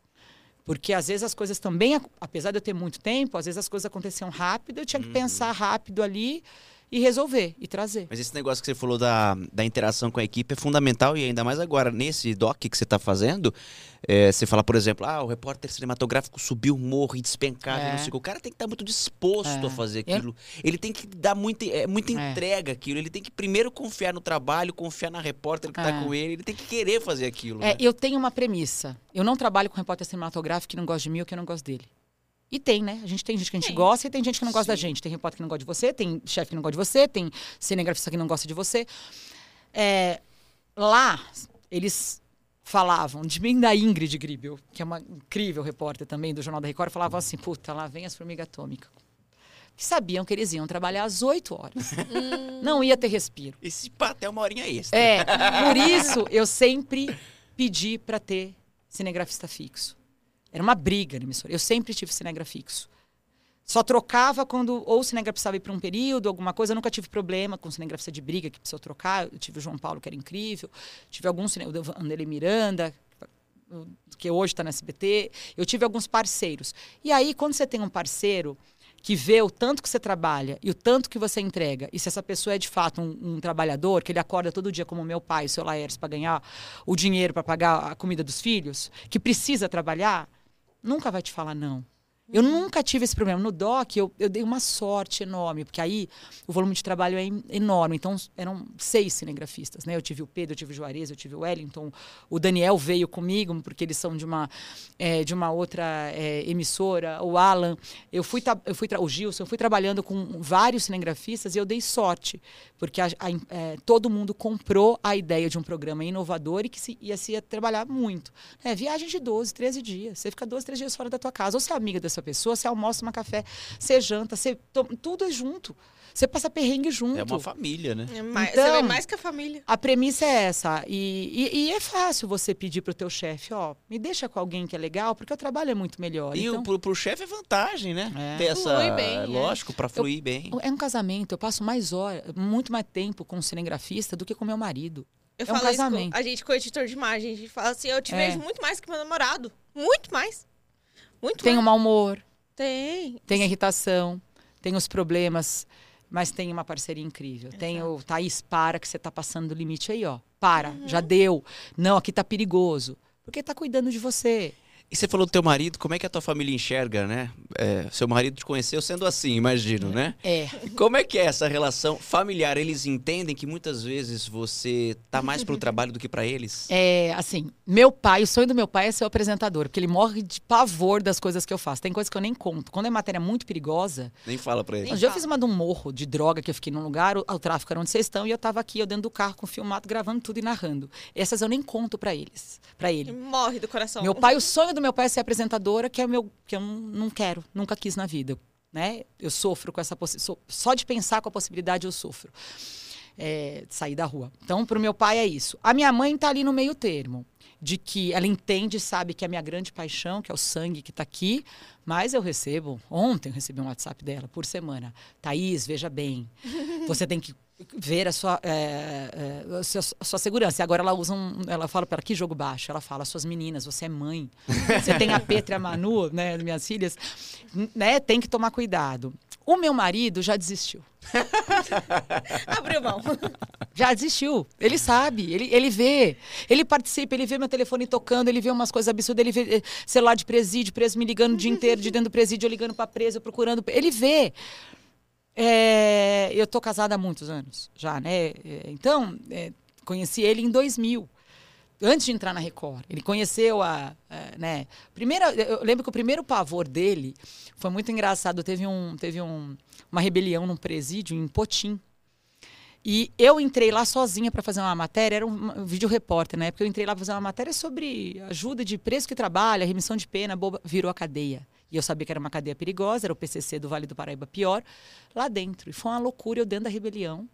Porque às vezes as coisas também, apesar de eu ter muito tempo, às vezes as coisas aconteciam rápido, eu tinha que pensar rápido ali e resolver e trazer. Mas esse negócio que você falou da, da interação com a equipe é fundamental e ainda mais agora, nesse doc que você está fazendo, é, você fala, por exemplo, ah, o repórter cinematográfico subiu o morro e despencava, É. não sei o que. O cara tem que estar muito disposto É. a fazer Eu- aquilo. Ele tem que dar muita, é, muita É. entrega aquilo. Ele tem que primeiro confiar no trabalho, confiar na repórter que está É. com ele. Ele tem que querer fazer aquilo. É, né? eu tenho uma premissa. Eu não trabalho com repórter cinematográfico que não gosta de mim ou que eu não gosto dele. E tem, né? A gente tem gente que a gente Tem. gosta e tem gente que não gosta da Sim. gente. Tem repórter que não gosta de você, tem chefe que não gosta de você, tem cinegrafista que não gosta de você. É, lá, eles falavam de mim da Ingrid Gribel, que é uma incrível repórter também do Jornal da Record, falavam assim, puta, lá vem as formigas atômicas. Que sabiam que eles iam trabalhar às 8 horas. não ia ter respiro. E se pá, até uma horinha extra. É, por isso eu sempre pedi para ter cinegrafista fixo. Era uma briga na emissora. Eu sempre tive cinegrafista fixo. Só trocava quando ou o cinegrafista precisava ir para um período, alguma coisa. Eu nunca tive problema com cinegrafista de briga que precisou trocar. Eu tive o João Paulo, que era incrível. Tive alguns, cine- o Anderlei Miranda, que hoje está na SBT. Eu tive alguns parceiros. E aí, quando você tem um parceiro que vê o tanto que você trabalha e o tanto que você entrega, e se essa pessoa é de fato um, um trabalhador, que ele acorda todo dia como meu pai, o seu Laércio, para ganhar o dinheiro para pagar a comida dos filhos, que precisa trabalhar, nunca vai te falar não. Eu nunca tive esse problema. No DOC, eu, eu dei uma sorte enorme, porque aí o volume de trabalho é en- enorme. Então, eram seis cinegrafistas, né? Eu tive o Pedro, eu tive o Juarez, eu tive o Wellington. O Daniel veio comigo, porque eles são de uma, eh, de uma outra eh, emissora. O Alan, eu fui, eu fui o Gilson, eu fui trabalhando com vários cinegrafistas e eu dei sorte, porque a- a eh, todo mundo comprou a ideia de um programa inovador e que se, ia se ia trabalhar muito. É, viagem de 12, 13 dias. Você fica 12, 13 dias fora da tua casa. Ou você é amiga dessa pessoa, você almoça, toma café, você janta, você toma- tudo é junto. Você passa perrengue junto. É uma família, né? É mais, Então- você vê mais que a família. A premissa é essa. E, e- e é fácil você pedir pro teu chefe, ó, me deixa com alguém que é legal, porque o trabalho é muito melhor. E então, o, pro, pro chefe é vantagem, né? É. Ter essa. Flui bem, é. lógico, pra fluir bem. é um casamento, eu passo mais horas, muito mais tempo com o cinegrafista do que com meu marido. Eu É um falo isso casamento. com a gente com o editor de imagem. A gente fala assim, eu te É. vejo muito mais que meu namorado. Muito mais. Muito Tem o mais. mau humor, Tem. tem irritação, tem os problemas, mas tem uma parceria incrível. Tem o Thaís, para que você tá passando do limite aí, ó. Para, Uhum. já deu. Não, aqui tá perigoso. Porque tá cuidando de você. E você falou do teu marido, como é que a tua família enxerga, né? É, seu marido te conheceu sendo assim, imagino, né? É. Como é que é essa relação familiar? Eles entendem que muitas vezes você tá mais pro trabalho do que pra eles? É, assim, meu pai, o sonho do meu pai é ser o apresentador, porque ele morre de pavor das coisas que eu faço. Tem coisas que eu nem conto. Quando é matéria muito perigosa, Nem fala pra ele. Um dia eu fiz uma de um morro de droga que eu fiquei num lugar, o, o tráfico era onde vocês estão, e eu tava aqui, eu dentro do carro com o filmado, gravando tudo e narrando. Essas eu nem conto pra eles, para ele. Morre do coração. Meu pai, o sonho do meu pai é ser apresentadora, que é o meu que eu não, quero, nunca quis na vida, né? Eu sofro com essa só de pensar com a possibilidade eu sofro. É, sair da rua. Então, pro meu pai é isso. A minha mãe tá ali no meio termo, de que ela entende, sabe que é a minha grande paixão, que é o sangue que tá aqui, mas eu recebo, ontem eu recebi um WhatsApp dela por semana. Thaís, veja bem, você tem que ver a sua, é, é, a sua, a sua segurança. E agora ela usa um, ela fala para que jogo baixo. Ela fala, suas meninas, você é mãe, você tem a Petra e a Manu, né, minhas filhas, né, tem que tomar cuidado. O meu marido já desistiu. (laughs) Abriu mão. Já desistiu. Ele sabe, ele, ele vê. Ele participa, ele vê meu telefone tocando, ele vê umas coisas absurdas, ele vê eh, celular de presídio, preso me ligando o dia inteiro, de dentro do presídio, eu ligando para preso, eu procurando. Ele vê. É, eu tô casada há muitos anos já, né? É, Então, é, conheci ele em 2000. Antes de entrar na Record, ele conheceu a, a, né? Primeira, eu lembro que o primeiro pavor dele foi muito engraçado. Teve um, teve um, uma rebelião num presídio em Potim. E eu entrei lá sozinha para fazer uma matéria, era um, um vídeo repórter, né? Porque eu entrei lá para fazer uma matéria sobre ajuda de preso que trabalha, remissão de pena, boba, virou a cadeia. E eu sabia que era uma cadeia perigosa, era o PCC do Vale do Paraíba pior, lá dentro. E foi uma loucura, eu dentro da rebelião,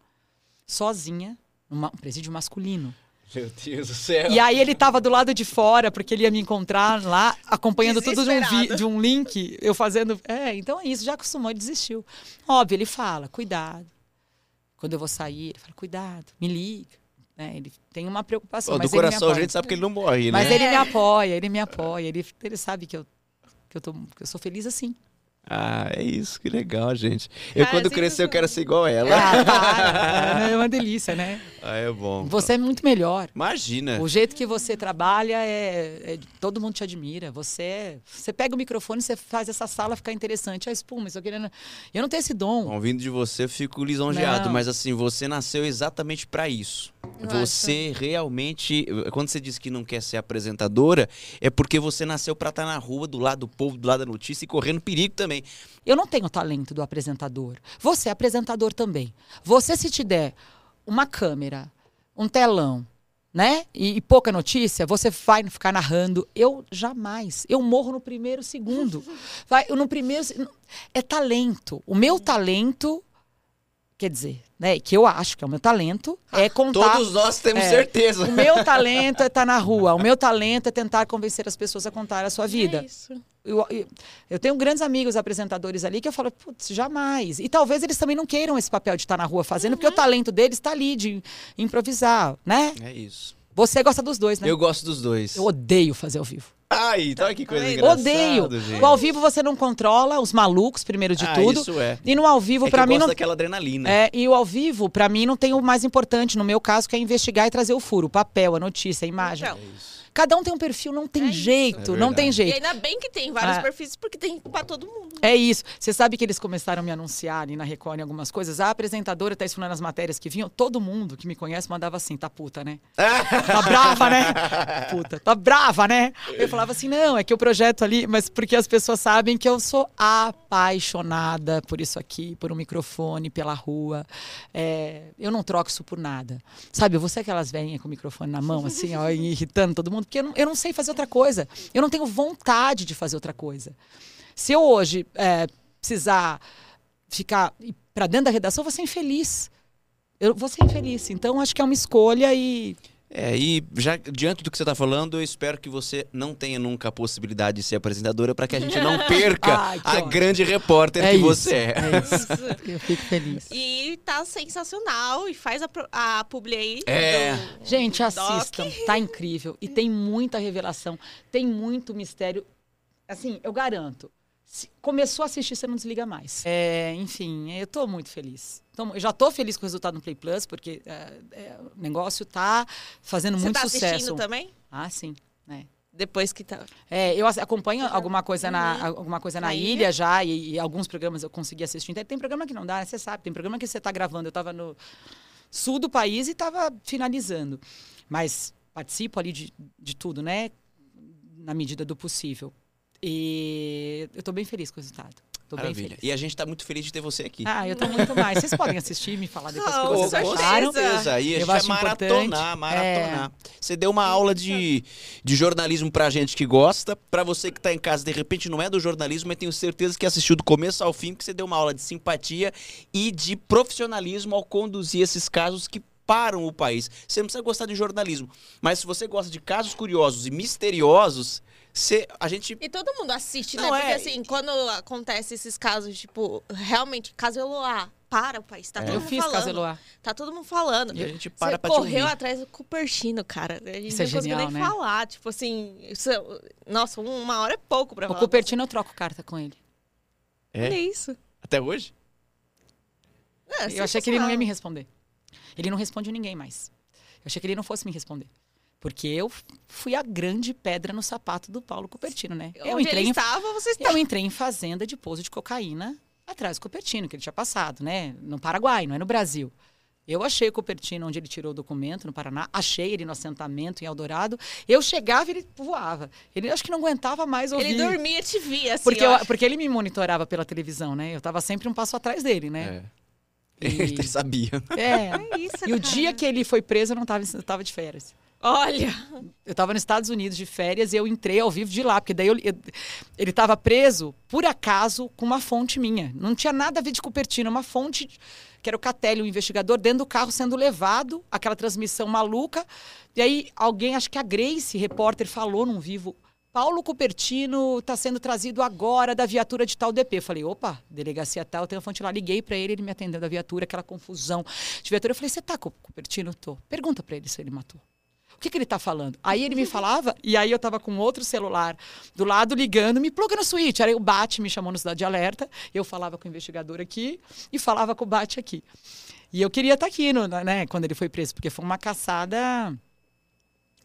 sozinha, numa, um presídio masculino. Meu Deus do céu. E aí ele tava do lado de fora, porque ele ia me encontrar lá, acompanhando tudo de um, vi- de um link, eu fazendo. É, então é isso, já acostumou e desistiu. Óbvio, ele fala, cuidado. Quando eu vou sair, ele fala, cuidado, me liga. né? ele tem uma preocupação. Ó, do mas ele me coração a gente sabe que ele não morre, né? Mas ele me É. apoia, ele me apoia, ele, ele sabe que eu, que, eu tô, que eu sou feliz assim. Ah, é isso, que legal, gente. Eu, Cara, quando crescer, eu quero ser igual ela. Ah, para, é uma delícia, né? Ah, é bom. Você é muito melhor. Imagina. O jeito que você trabalha é, é- todo mundo te admira. Você é- você pega o microfone, e você faz essa sala ficar interessante. A espuma, isso aqui. né? Eu não tenho esse dom. Bom, vindo de você, eu fico lisonjeado, Não. mas assim, você nasceu exatamente pra isso. Eu Você realmente, quando você diz que não quer ser apresentadora, é porque você nasceu pra estar na rua, do lado do povo, do lado da notícia e correndo perigo também. Eu não tenho o talento do apresentador. Você é apresentador também. Você, se te der uma câmera, um telão, né? E, e pouca notícia, você vai ficar narrando. Eu jamais. Eu morro no primeiro segundo. (laughs) Vai, no primeiro. É talento. O meu talento. Quer dizer, né? Que eu acho que é o meu talento, é contar. Todos nós temos É. certeza. O meu talento é estar (laughs) na rua. O meu talento é tentar convencer as pessoas a contar a sua vida. É isso. Eu, eu- tenho grandes amigos apresentadores ali que eu falo, putz, jamais. E talvez eles também não queiram esse papel de estar na rua fazendo, porque o talento deles está ali, de improvisar, né? É isso. Você gosta dos dois, né? Eu gosto dos dois. Eu odeio fazer ao vivo. Ai, então que coisa Tá engraçada, Odeio. gente. O ao vivo você não controla os malucos, primeiro de Ah, tudo. isso é. E no ao vivo, É eu mim, gosto não. daquela adrenalina. É, e o ao vivo, pra mim, não tem o mais importante, no meu caso, que é investigar e trazer o furo, o papel, a notícia, a imagem. Então, Cada um tem um perfil, não tem É jeito, É não tem jeito. e ainda bem que tem vários Ah. perfis, porque tem pra todo mundo. É isso. Você sabe que eles começaram a me anunciar ali na Record em algumas coisas. A apresentadora tá falando nas matérias que vinham. Todo mundo que me conhece mandava assim, tá puta, né? (laughs) Tá brava, né? Puta, tá brava, né? Eu falava assim, não, é que o projeto ali, mas porque as pessoas sabem que eu sou apaixonada por isso aqui, por um microfone, pela rua. É, eu não troco isso por nada. Sabe, você é aquelas velhinhas com o microfone na mão, assim, ó, (laughs) irritando todo mundo, porque eu não, eu não sei fazer outra coisa. Eu não tenho vontade de fazer outra coisa. Se eu hoje é, precisar ficar para dentro da redação, eu vou ser infeliz. Eu vou ser infeliz. Então, acho que é uma escolha e. É, e já diante do que você está falando, eu espero que você não tenha nunca a possibilidade de ser apresentadora para que a gente não (laughs) perca Ai, a ótimo. grande repórter que isso, você é. É (laughs) isso. Eu fico feliz. E tá sensacional. E faz a, a publi aí. É. do- Gente, Doc. assistam. Tá incrível. E tem muita revelação. Tem muito mistério. Assim, eu garanto. Começou a assistir, você não desliga mais. É, enfim, eu tô muito feliz. Mu- eu já tô feliz com o resultado no Play Plus, porque é, é, o negócio tá fazendo Você muito tá sucesso. assistindo também? Ah, sim. né? Depois que tá. É, eu acompanho alguma coisa na, alguma coisa na, Na ilha, ilha? já, e, e alguns programas eu consegui assistir. Tem programa que não dá, né? Você sabe. Tem programa que você está gravando. Eu estava no sul do país e estava finalizando. Mas participo ali de, de tudo, né? Na medida do possível. E eu estou bem feliz com o resultado. Tô bem Maravilha. feliz. E a gente está muito feliz de ter você aqui. Ah, eu tô muito mais. Vocês podem assistir e me falar depois Oh, que Com vocês acharam. certeza. E a gente vai maratonar, maratonar. Você deu uma aula de, de jornalismo pra gente que gosta. Pra você que tá em casa, de repente não é do jornalismo, mas tenho certeza que assistiu do começo ao fim, porque você deu uma aula de simpatia e de profissionalismo ao conduzir esses casos que param o país. Você não precisa gostar de jornalismo, mas se você gosta de casos curiosos e misteriosos, a gente E todo mundo assiste, Não, né? Porque é- assim, quando acontece esses casos, tipo, realmente, caso Eloá, para o país. Tá É. todo Eu mundo fiz falando. caso Eloá. Tá todo mundo falando. E a gente para Você pra correu atrás do Cupertino, cara. A gente Isso é não conseguiu genial, nem né? falar. Tipo assim, isso é- nossa, uma hora é pouco pra O falar. Cupertino eu troco carta com ele. É? Olha isso. até hoje. É, Eu achei que ele não ia me responder. Ele não responde ninguém mais. Eu achei que ele não fosse me responder. Porque eu fui a grande pedra no sapato do Paulo Cupertino, né? Eu Onde entrei, ele em, estava, você está. eu entrei em fazenda de pouso de cocaína atrás do Cupertino, que ele tinha passado, né? No Paraguai, não é no Brasil. Eu achei o Cupertino onde ele tirou o documento, no Paraná. Achei ele no assentamento em Eldorado. Eu chegava e ele voava. Ele acho que não aguentava mais ouvir. Ele dormia e te via, assim, Porque, eu- porque ele me monitorava pela televisão, né? Eu estava sempre um passo atrás dele, né? É. E- (laughs) Ele sabia. É. É isso, E o dia que ele foi preso, eu não estava eu tava de férias. Olha, Eu estava nos Estados Unidos de férias e eu entrei ao vivo de lá, porque daí eu- eu- ele estava preso, por acaso, com uma fonte minha. Não tinha nada a ver de Cupertino, uma fonte que era o Catelli, o investigador, dentro do carro sendo levado, aquela transmissão maluca. E aí alguém, acho que a Grace, repórter, falou num vivo. Paulo Cupertino está sendo trazido agora da viatura de tal DP. Falei, opa, delegacia tal, tem uma fonte lá. Liguei para ele, ele me atendeu da viatura, aquela confusão de viatura. Eu falei, você tá com o Cupertino? Tô. Pergunta para ele se ele matou. Que, que ele tá falando? Aí ele me falava, e aí eu tava com outro celular do lado ligando, me pluga no switch. Aí o Bate me chamou no Cidade de Alerta, eu falava com o investigador aqui e falava com o Bate aqui. E eu queria estar aqui, no, né, quando ele foi preso, porque foi uma caçada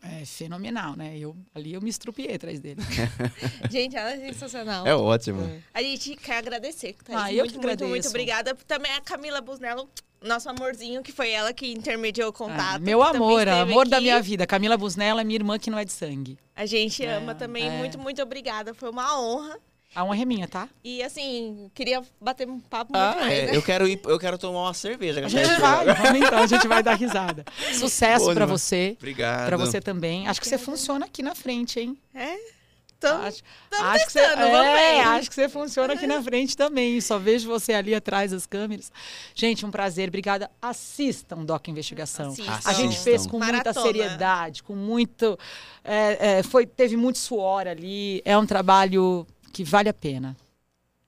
é, fenomenal, né? Eu, ali eu me estrupiei atrás dele. (laughs) gente, ela é sensacional. É ótimo. A gente quer agradecer. Thaís. Ah, eu muito, que muito, muito agradeço. obrigada. Também a Camila Busnello, nosso amorzinho, que foi ela que intermediou o contato. Ah, meu que também amor, amor da aqui. minha vida. Camila Busnella, minha irmã que não é de sangue. A gente É, ama também. é. Muito, muito obrigada. Foi uma honra. A honra é minha, tá? E assim, queria bater um papo Ah, muito mais, é. né? Eu quero ir, eu quero tomar uma cerveja. A gente vai, vamos então, a gente vai dar risada. (laughs) Sucesso demais. você. Obrigado. Pra você também. Acho que você funciona aqui na frente, hein? É? Então, acho, tamo acho que você, é, ver. acho que você funciona aqui na (laughs) frente também. Só vejo você ali atrás das câmeras. Gente, um prazer. Obrigada. Assistam Doc Investigação. Assistam. A gente fez com muita Maratona. seriedade, com muito. é, é, foi, teve muito suor ali. É um trabalho que vale a pena.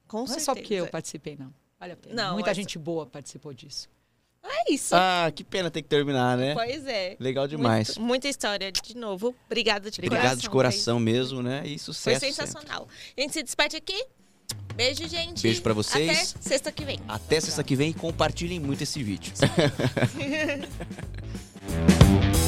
com Não é certeza. só porque eu participei, não. Vale a pena. Não, muita essa- gente boa participou disso. É isso. Ah, que pena ter que terminar, né? Pois é. Legal demais. Muito- muita história, de novo. Obrigada de Obrigado coração. de coração mesmo, né? E Foi sucesso. sempre. sensacional. A gente se despede aqui. Beijo, gente. Beijo pra vocês. Até sexta que vem. Até sexta que vem e compartilhem muito esse vídeo. (laughs)